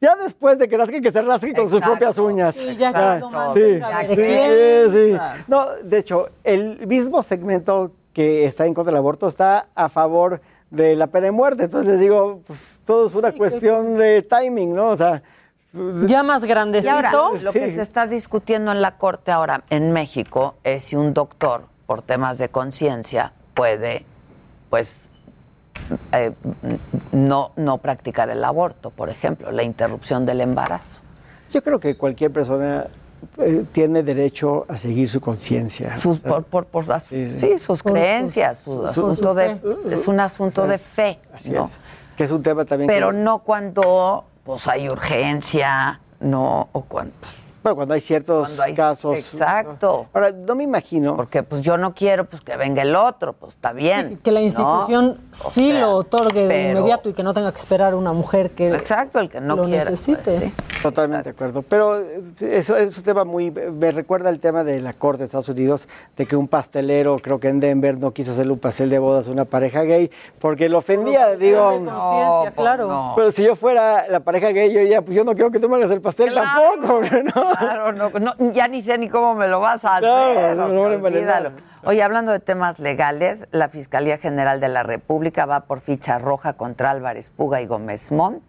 Ya después de que nazca, que se rasque con sus Exacto. propias uñas. Sí, ya cuando más sí, sí, sí. No, de hecho, el mismo segmento que está en contra del aborto está a favor de la pena de muerte. Entonces les digo, pues todo es una cuestión de timing, ¿no? O sea, Ya más Y grandecito. ahora, lo que se está discutiendo en la corte ahora en México es si un doctor, por temas de conciencia, puede, pues, eh, no, no practicar el aborto, por ejemplo, la interrupción del embarazo. Yo creo que cualquier persona eh, tiene derecho a seguir su conciencia. Sus, por, por, por las- sí, sus creencias. su asunto de- es un asunto de fe. Así ¿no? es. Que es un tema también. Pero que- no cuando pues hay urgencia, no, o cuando. Bueno, cuando hay ciertos Cuando hay- casos. Exacto. Ahora, no me imagino. Porque pues yo no quiero pues que venga el otro, pues está bien. Que la ¿no? institución O sí sea, lo otorgue de inmediato y que no tenga que esperar una mujer que Exacto, el que no lo quiera, necesite. pues, sí. Totalmente de acuerdo. Pero eh, eso es un tema muy. Me recuerda el tema de la corte de Estados Unidos, de que un pastelero, creo que en Denver, no quiso hacerle un pastel de bodas a una pareja gay porque lo ofendía. Digo, conciencia, claro. Pero si yo fuera la pareja gay, yo ya, pues yo no quiero que tú me hagas el pastel tampoco. ¿no? Claro, no, no, ya ni sé ni cómo me lo vas a hacer. No, no, no olvídalo. Oye, hablando de temas legales, la Fiscalía General de la República va por ficha roja contra Álvarez Puga y Gómez Montt.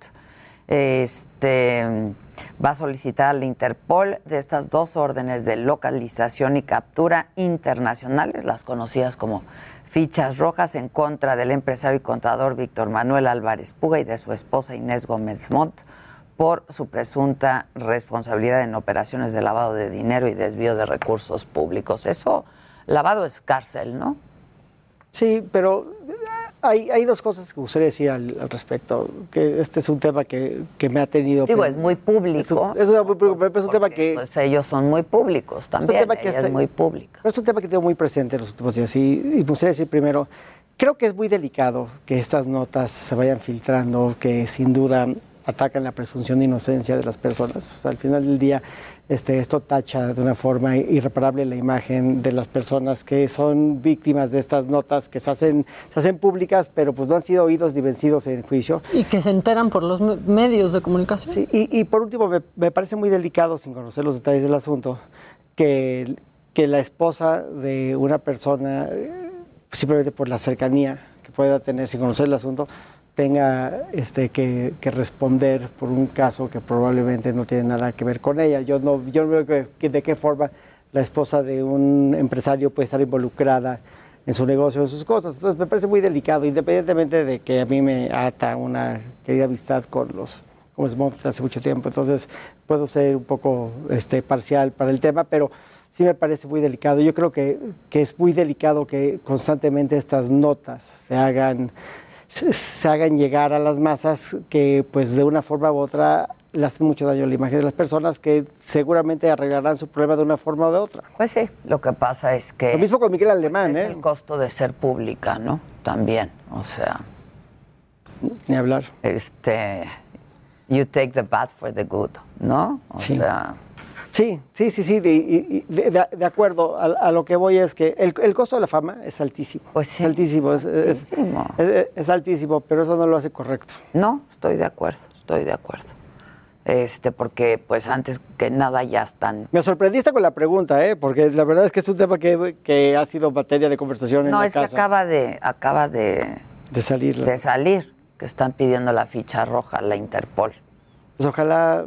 Este va a solicitar al Interpol de estas dos órdenes de localización y captura internacionales, las conocidas como fichas rojas en contra del empresario y contador Víctor Manuel Álvarez Puga y de su esposa Inés Gómez Montt por su presunta responsabilidad en operaciones de lavado de dinero y desvío de recursos públicos. Eso, lavado es cárcel, ¿no? Sí, pero hay, hay dos cosas que gustaría decir al, al respecto. Que este es un tema que, que me ha tenido. Digo, que- es muy público. Es un, es un- muy público, pero es un tema que. Pues ellos son muy públicos también, tema que ella está- es muy pública. Pero es un tema que tengo muy presente en los últimos días y, y me gustaría decir primero, creo que es muy delicado que estas notas se vayan filtrando, que sin duda atacan la presunción de inocencia de las personas. O sea, al final del día, este, esto tacha de una forma irreparable la imagen de las personas que son víctimas de estas notas que se hacen, se hacen públicas, pero pues no han sido oídos ni vencidos en juicio. Y que se enteran por los me- medios de comunicación. Sí, y, y por último, me, me parece muy delicado, sin conocer los detalles del asunto, que, que la esposa de una persona, eh, simplemente por la cercanía que pueda tener sin conocer el asunto, tenga este, que, que responder por un caso que probablemente no tiene nada que ver con ella. Yo no, yo no veo que- de qué forma la esposa de un empresario puede estar involucrada en su negocio, en sus cosas. Entonces me parece muy delicado, independientemente de que a mí me ata una querida amistad con los como es Montt hace mucho tiempo. Entonces puedo ser un poco este, parcial para el tema, pero sí me parece muy delicado. Yo creo que, que es muy delicado que constantemente estas notas se hagan, se hagan llegar a las masas que pues de una forma u otra le hacen mucho daño a la imagen de las personas que seguramente arreglarán su problema de una forma o de otra. Pues sí, lo que pasa es que... Lo mismo con Miguel Alemán, es ¿eh? el costo de ser pública, ¿no? También, o sea... Ni hablar. Este... You take the bad for the good, ¿no? O Sí. sea... Sí, sí, sí, sí, de, de- de- acuerdo. A, a lo que voy es que el, el costo de la fama es altísimo. Pues sí. Es altísimo, es, es- es- altísimo, pero eso no lo hace correcto. No, estoy de acuerdo, estoy de acuerdo. Este, porque pues antes que nada ya están... Me sorprendiste con la pregunta, ¿eh? porque la verdad es que es un tema que, que ha sido materia de conversación en No, la es que casa. acaba de, acaba de, De salir. de salir, que están pidiendo la ficha roja a la Interpol. Pues ojalá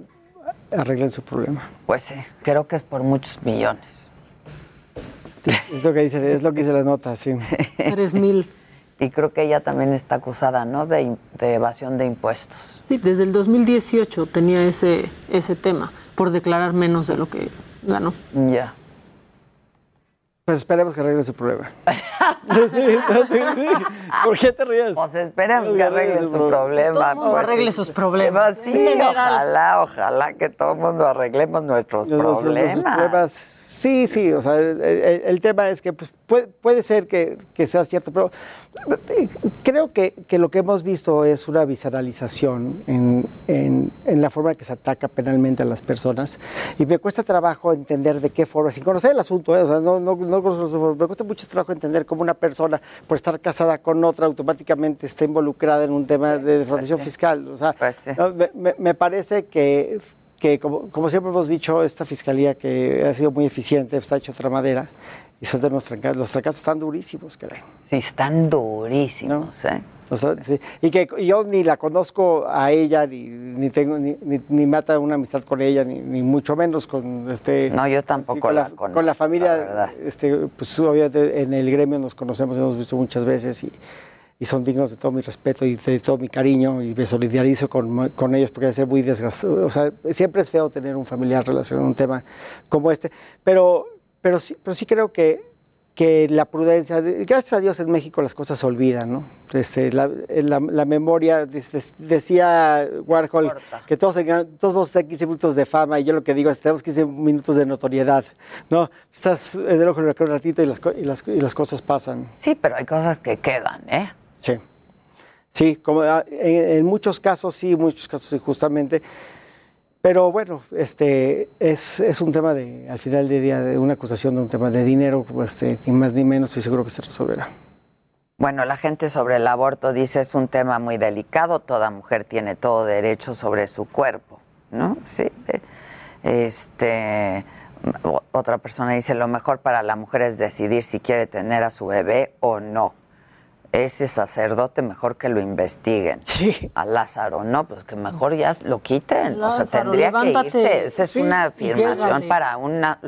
arreglen su problema. Pues sí, creo que es por muchos millones. Es lo que dice, es lo que dice la nota, sí. Tres mil. Y creo que ella también está acusada, ¿no? De, de evasión de impuestos. Sí, desde el 2018 tenía ese, ese tema, por declarar menos de lo que ganó. Ya. Pues esperemos que arreglen su problema. Sí, sí, sí. ¿Por qué te ríes? Pues esperemos que arreglen su problema. Todo el mundo pues, arregle sus problemas. Pues sí, ojalá, ojalá que todo el mundo arreglemos nuestros Los- los- los problemas. Sí, sí, o sea, el, el- el tema es que pues, puede, puede ser que, que sea cierto, pero eh, creo que, que lo que hemos visto es una visceralización en, en- en la forma en que se ataca penalmente a las personas y me cuesta trabajo entender de qué forma, sin conocer el asunto, ¿eh? o sea, no, no, no conozco me cuesta mucho trabajo entender cómo una persona por estar casada con otra automáticamente está involucrada en un tema de defraudación fiscal. O sea, no, me- me- me parece que que como, como siempre hemos dicho, esta fiscalía que ha sido muy eficiente, está hecho otra madera, y son de los trancazos, los trancazos están durísimos, caray. Sí, están durísimos, ¿eh? O sea, sí, Y que yo ni la conozco a ella, ni, ni tengo, ni, ni, ni mata una amistad con ella, ni, mucho menos con este. No, yo tampoco con la la, conozco, con la la familia, verdad. este, pues obviamente en el gremio nos conocemos, hemos visto muchas veces y y son dignos de todo mi respeto y de todo mi cariño y me solidarizo con, con ellos porque debe ser muy desgastado. O sea, siempre es feo tener un familiar relacionado a un tema como este, pero, pero, sí, pero sí creo que que la prudencia, gracias a Dios en México las cosas se olvidan, ¿no? Este, la, la, la, memoria, decía Warhol que todos, todos vamos a tener 15 minutos de fama y yo lo que digo es que tenemos 15 minutos de notoriedad, ¿no? Estás en el ojo un ratito y las, y las, y las cosas pasan. Sí, pero hay cosas que quedan, ¿eh? Sí. Sí, como ah, en, muchos casos sí, muchos casos sí, justamente. Pero bueno, este es, un tema de, al final del día, de una acusación de un tema de dinero, pues, este, ni más ni menos, estoy seguro que se resolverá. Bueno, la gente sobre el aborto dice es un tema muy delicado, toda mujer tiene todo derecho sobre su cuerpo, ¿no? Sí. Este, otra persona dice lo mejor para la mujer es decidir si quiere tener a su bebé o no ese sacerdote mejor que lo investiguen. Sí. A Lázaro, no, pues que mejor ya lo quiten. o sea, tendría que irse. Esa es una afirmación para una.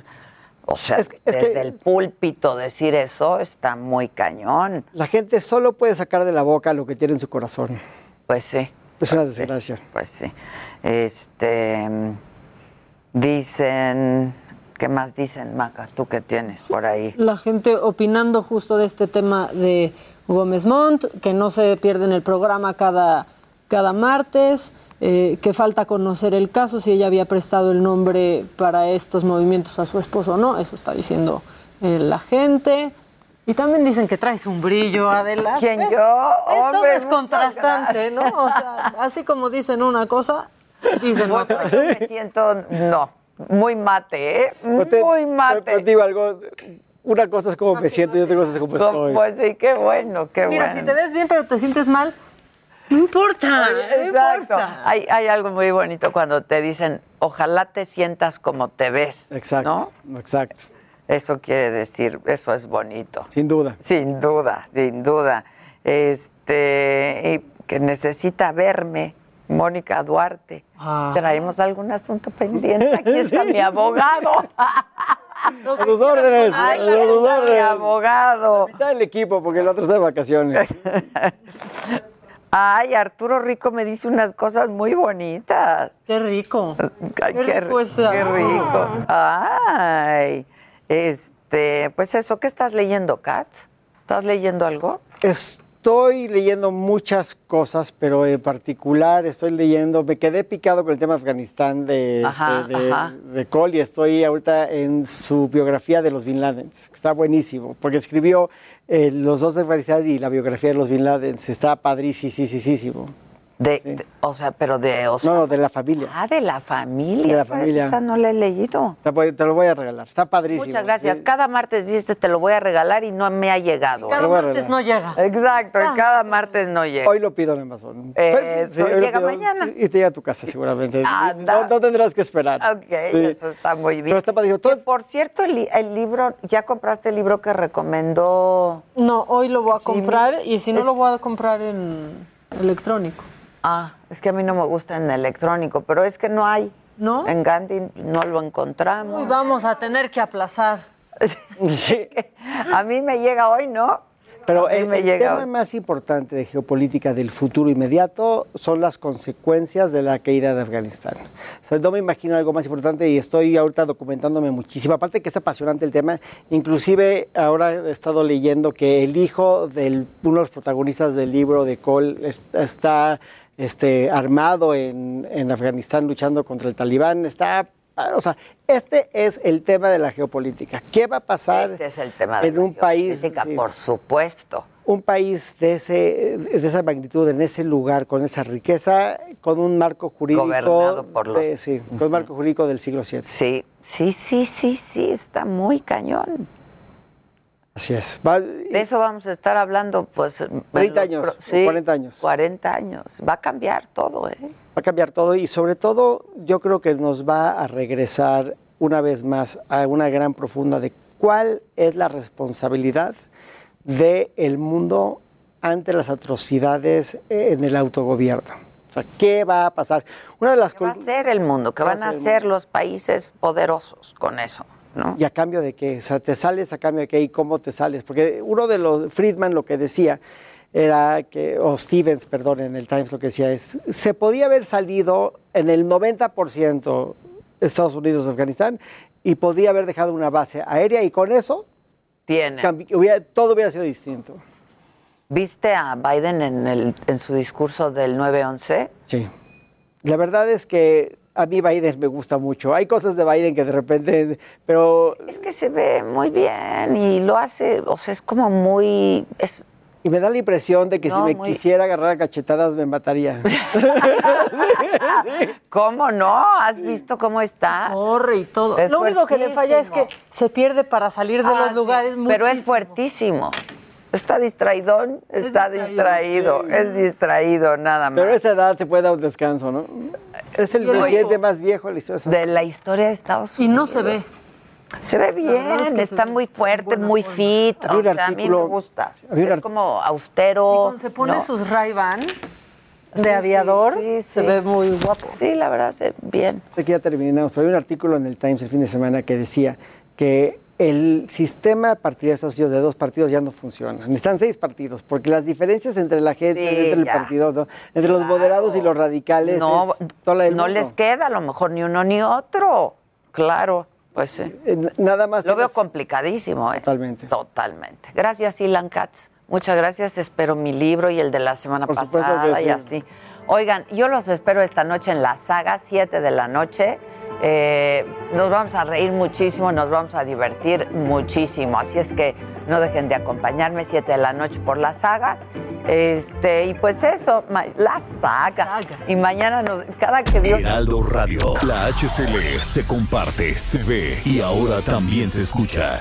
O sea, desde el púlpito decir eso está muy cañón. La gente solo puede sacar de la boca lo que tiene en su corazón. Pues sí. Es una desgracia. pues sí. Este. Dicen. ¿Qué más dicen, Maca? ¿Tú qué tienes por ahí? La gente opinando justo de este tema de Gómez Montt, que no se pierde en el programa cada, cada martes, eh, que falta conocer el caso, si ella había prestado el nombre para estos movimientos a su esposo o no, eso está diciendo eh, la gente. Y también dicen que traes un brillo, adelante. ¿Quién yo? Esto es contrastante, ¿no? O sea, así como dicen una cosa, dicen otra. Yo me siento, no, muy mate, ¿eh? Muy mate. Te, digo algo, una cosa es como me siento y otra cosa es como estoy. Pues sí, qué bueno, qué Mira, bueno. si te ves bien pero te sientes mal, no importa, no importa. Hay, hay algo muy bonito cuando te dicen, ojalá te sientas como te ves. Exacto, ¿no? exacto. Eso quiere decir, eso es bonito. Sin duda. Sin duda, sin duda. Este, y que necesita verme, Mónica Duarte. Ah. Traemos algún asunto pendiente. Aquí está mi abogado. A tus órdenes, Ay, a tus órdenes. abogado. Mitad del equipo porque el otro está de vacaciones. Ay, Arturo Rico me dice unas cosas muy bonitas. Qué rico. Ay, Qué qué, rico qué rico. Ay, este, pues eso, ¿qué estás leyendo, Kat? ¿Estás leyendo algo? Estoy leyendo muchas cosas, pero en particular estoy leyendo, me quedé picado con el tema de Afganistán de, Ajá, este, de, de Cole y estoy ahorita en su biografía de los Bin Ladens. que Está buenísimo, porque escribió eh, los dos de Afganistán y la biografía de los Bin Ladens. Está padricísimo. De, de- o sea, pero de, o sea, No, no, de la familia. ah, de la familia. De la Esa- familia. Esa no la he leído. Te, te lo voy a regalar. Está padrísimo. Muchas gracias. Sí. Cada martes dices te lo voy a regalar y no me ha llegado. Cada ¿eh? martes no llega. Exacto, y cada martes no llega. Hoy lo pido en Amazon. Hoy lo llega pido, mañana. sí, Y te llega a tu casa seguramente. Anda. No, no tendrás que esperar. Ok, Sí. eso está muy bien. Pero está padrísimo. Que, por cierto, el, el libro, ¿ya compraste el libro que recomendó? No, hoy lo voy a comprar y si no Es- lo voy a comprar en electrónico. Ah, es que a mí no me gusta en electrónico, pero es que no hay. ¿No? En Gandhi no lo encontramos. Uy, vamos a tener que aplazar. Sí. A mí me llega hoy, ¿no? Pero el, me el llega tema hoy. más importante de geopolítica del futuro inmediato son las consecuencias de la caída de Afganistán. O sea, no me imagino algo más importante y estoy ahorita documentándome muchísimo. Aparte que es apasionante el tema, inclusive ahora he estado leyendo que el hijo de uno de los protagonistas del libro de Cole es- está este, armado en, en Afganistán luchando contra el talibán. Está, o sea, este es el tema de la geopolítica. ¿Qué va a pasar Este es el tema de en la un país? sí, por supuesto. un país de, ese, de esa magnitud, en ese lugar, con esa riqueza, con un marco jurídico. Gobernado por los- de- sí, con un marco jurídico del siglo VII. Sí, sí, sí, sí, sí, está muy cañón. Así es. Va- De eso vamos a estar hablando, pues. en 30 los años, pro- sí, 40 años. 40 años. Va a cambiar todo, ¿eh? Va a cambiar todo y sobre todo yo creo que nos va a regresar una vez más a una gran profunda de cuál es la responsabilidad del mundo ante las atrocidades en el autogobierno. O sea, ¿qué va a pasar? Una de las ¿Qué va a ser el mundo? ¿Qué van a hacer los países poderosos con eso? ¿No? ¿Y a cambio de qué? O sea, ¿te sales a cambio de qué y cómo te sales? Porque uno de los, Friedman lo que decía era que, o Stevens, perdón, en el Times lo que decía es, se podía haber salido en el 90% Estados Unidos de Afganistán y podía haber dejado una base aérea y con eso Tiene. todo hubiera sido distinto. ¿Viste a Biden en, el, en su discurso del 9-11? Sí. La verdad es que a mí Biden me gusta mucho. Hay cosas de Biden que de repente, pero... Es que se ve muy bien y lo hace, o sea, es como muy... Y me da la impresión de que si me quisiera agarrar a cachetadas me mataría. ¿Cómo no? ¿Has visto cómo está? Corre y todo. lo único que le falla es que se pierde para salir de Ah, los lugares sí, Pero es fuertísimo. Está distraidón, está distraído, es distraído nada más. Pero a esa edad se puede dar un descanso, ¿no? Es el presidente más viejo de la historia. de la historia de Estados Y Unidos. no se ve. Se ve bien, es que está muy fuerte, muy fit. O sea, a mí me gusta. Es como austero. Cuando se pone ¿no? sus Ray-Ban de Sí, sí, aviador, sí, se sí. ve muy guapo. Sí, la verdad, se, bien. Sé que ya terminamos, pero hay un artículo en el Times el fin de semana que decía que el sistema partidario de dos partidos ya no funciona. Necesitan seis partidos, porque las diferencias entre la gente, Sí, entre el partido, ¿no? entre los moderados y los radicales, No, les queda a lo mejor ni uno ni otro. Claro, pues sí. Eh, Nada más. Lo veo complicadísimo, ¿eh? Totalmente. Totalmente. Gracias, Ilan Katz. Muchas gracias. Espero mi libro y el de la semana Por pasada que y sí. así. Oigan, yo los espero esta noche en la saga, 7 de la noche. Eh, nos vamos a reír muchísimo, nos vamos a divertir muchísimo. Así es que no dejen de acompañarme 7 de la noche por la saga. Este, y pues eso, la saga. Y mañana nos, cada que Dios Heraldo Radio. La HCL se comparte, se ve y ahora también se escucha.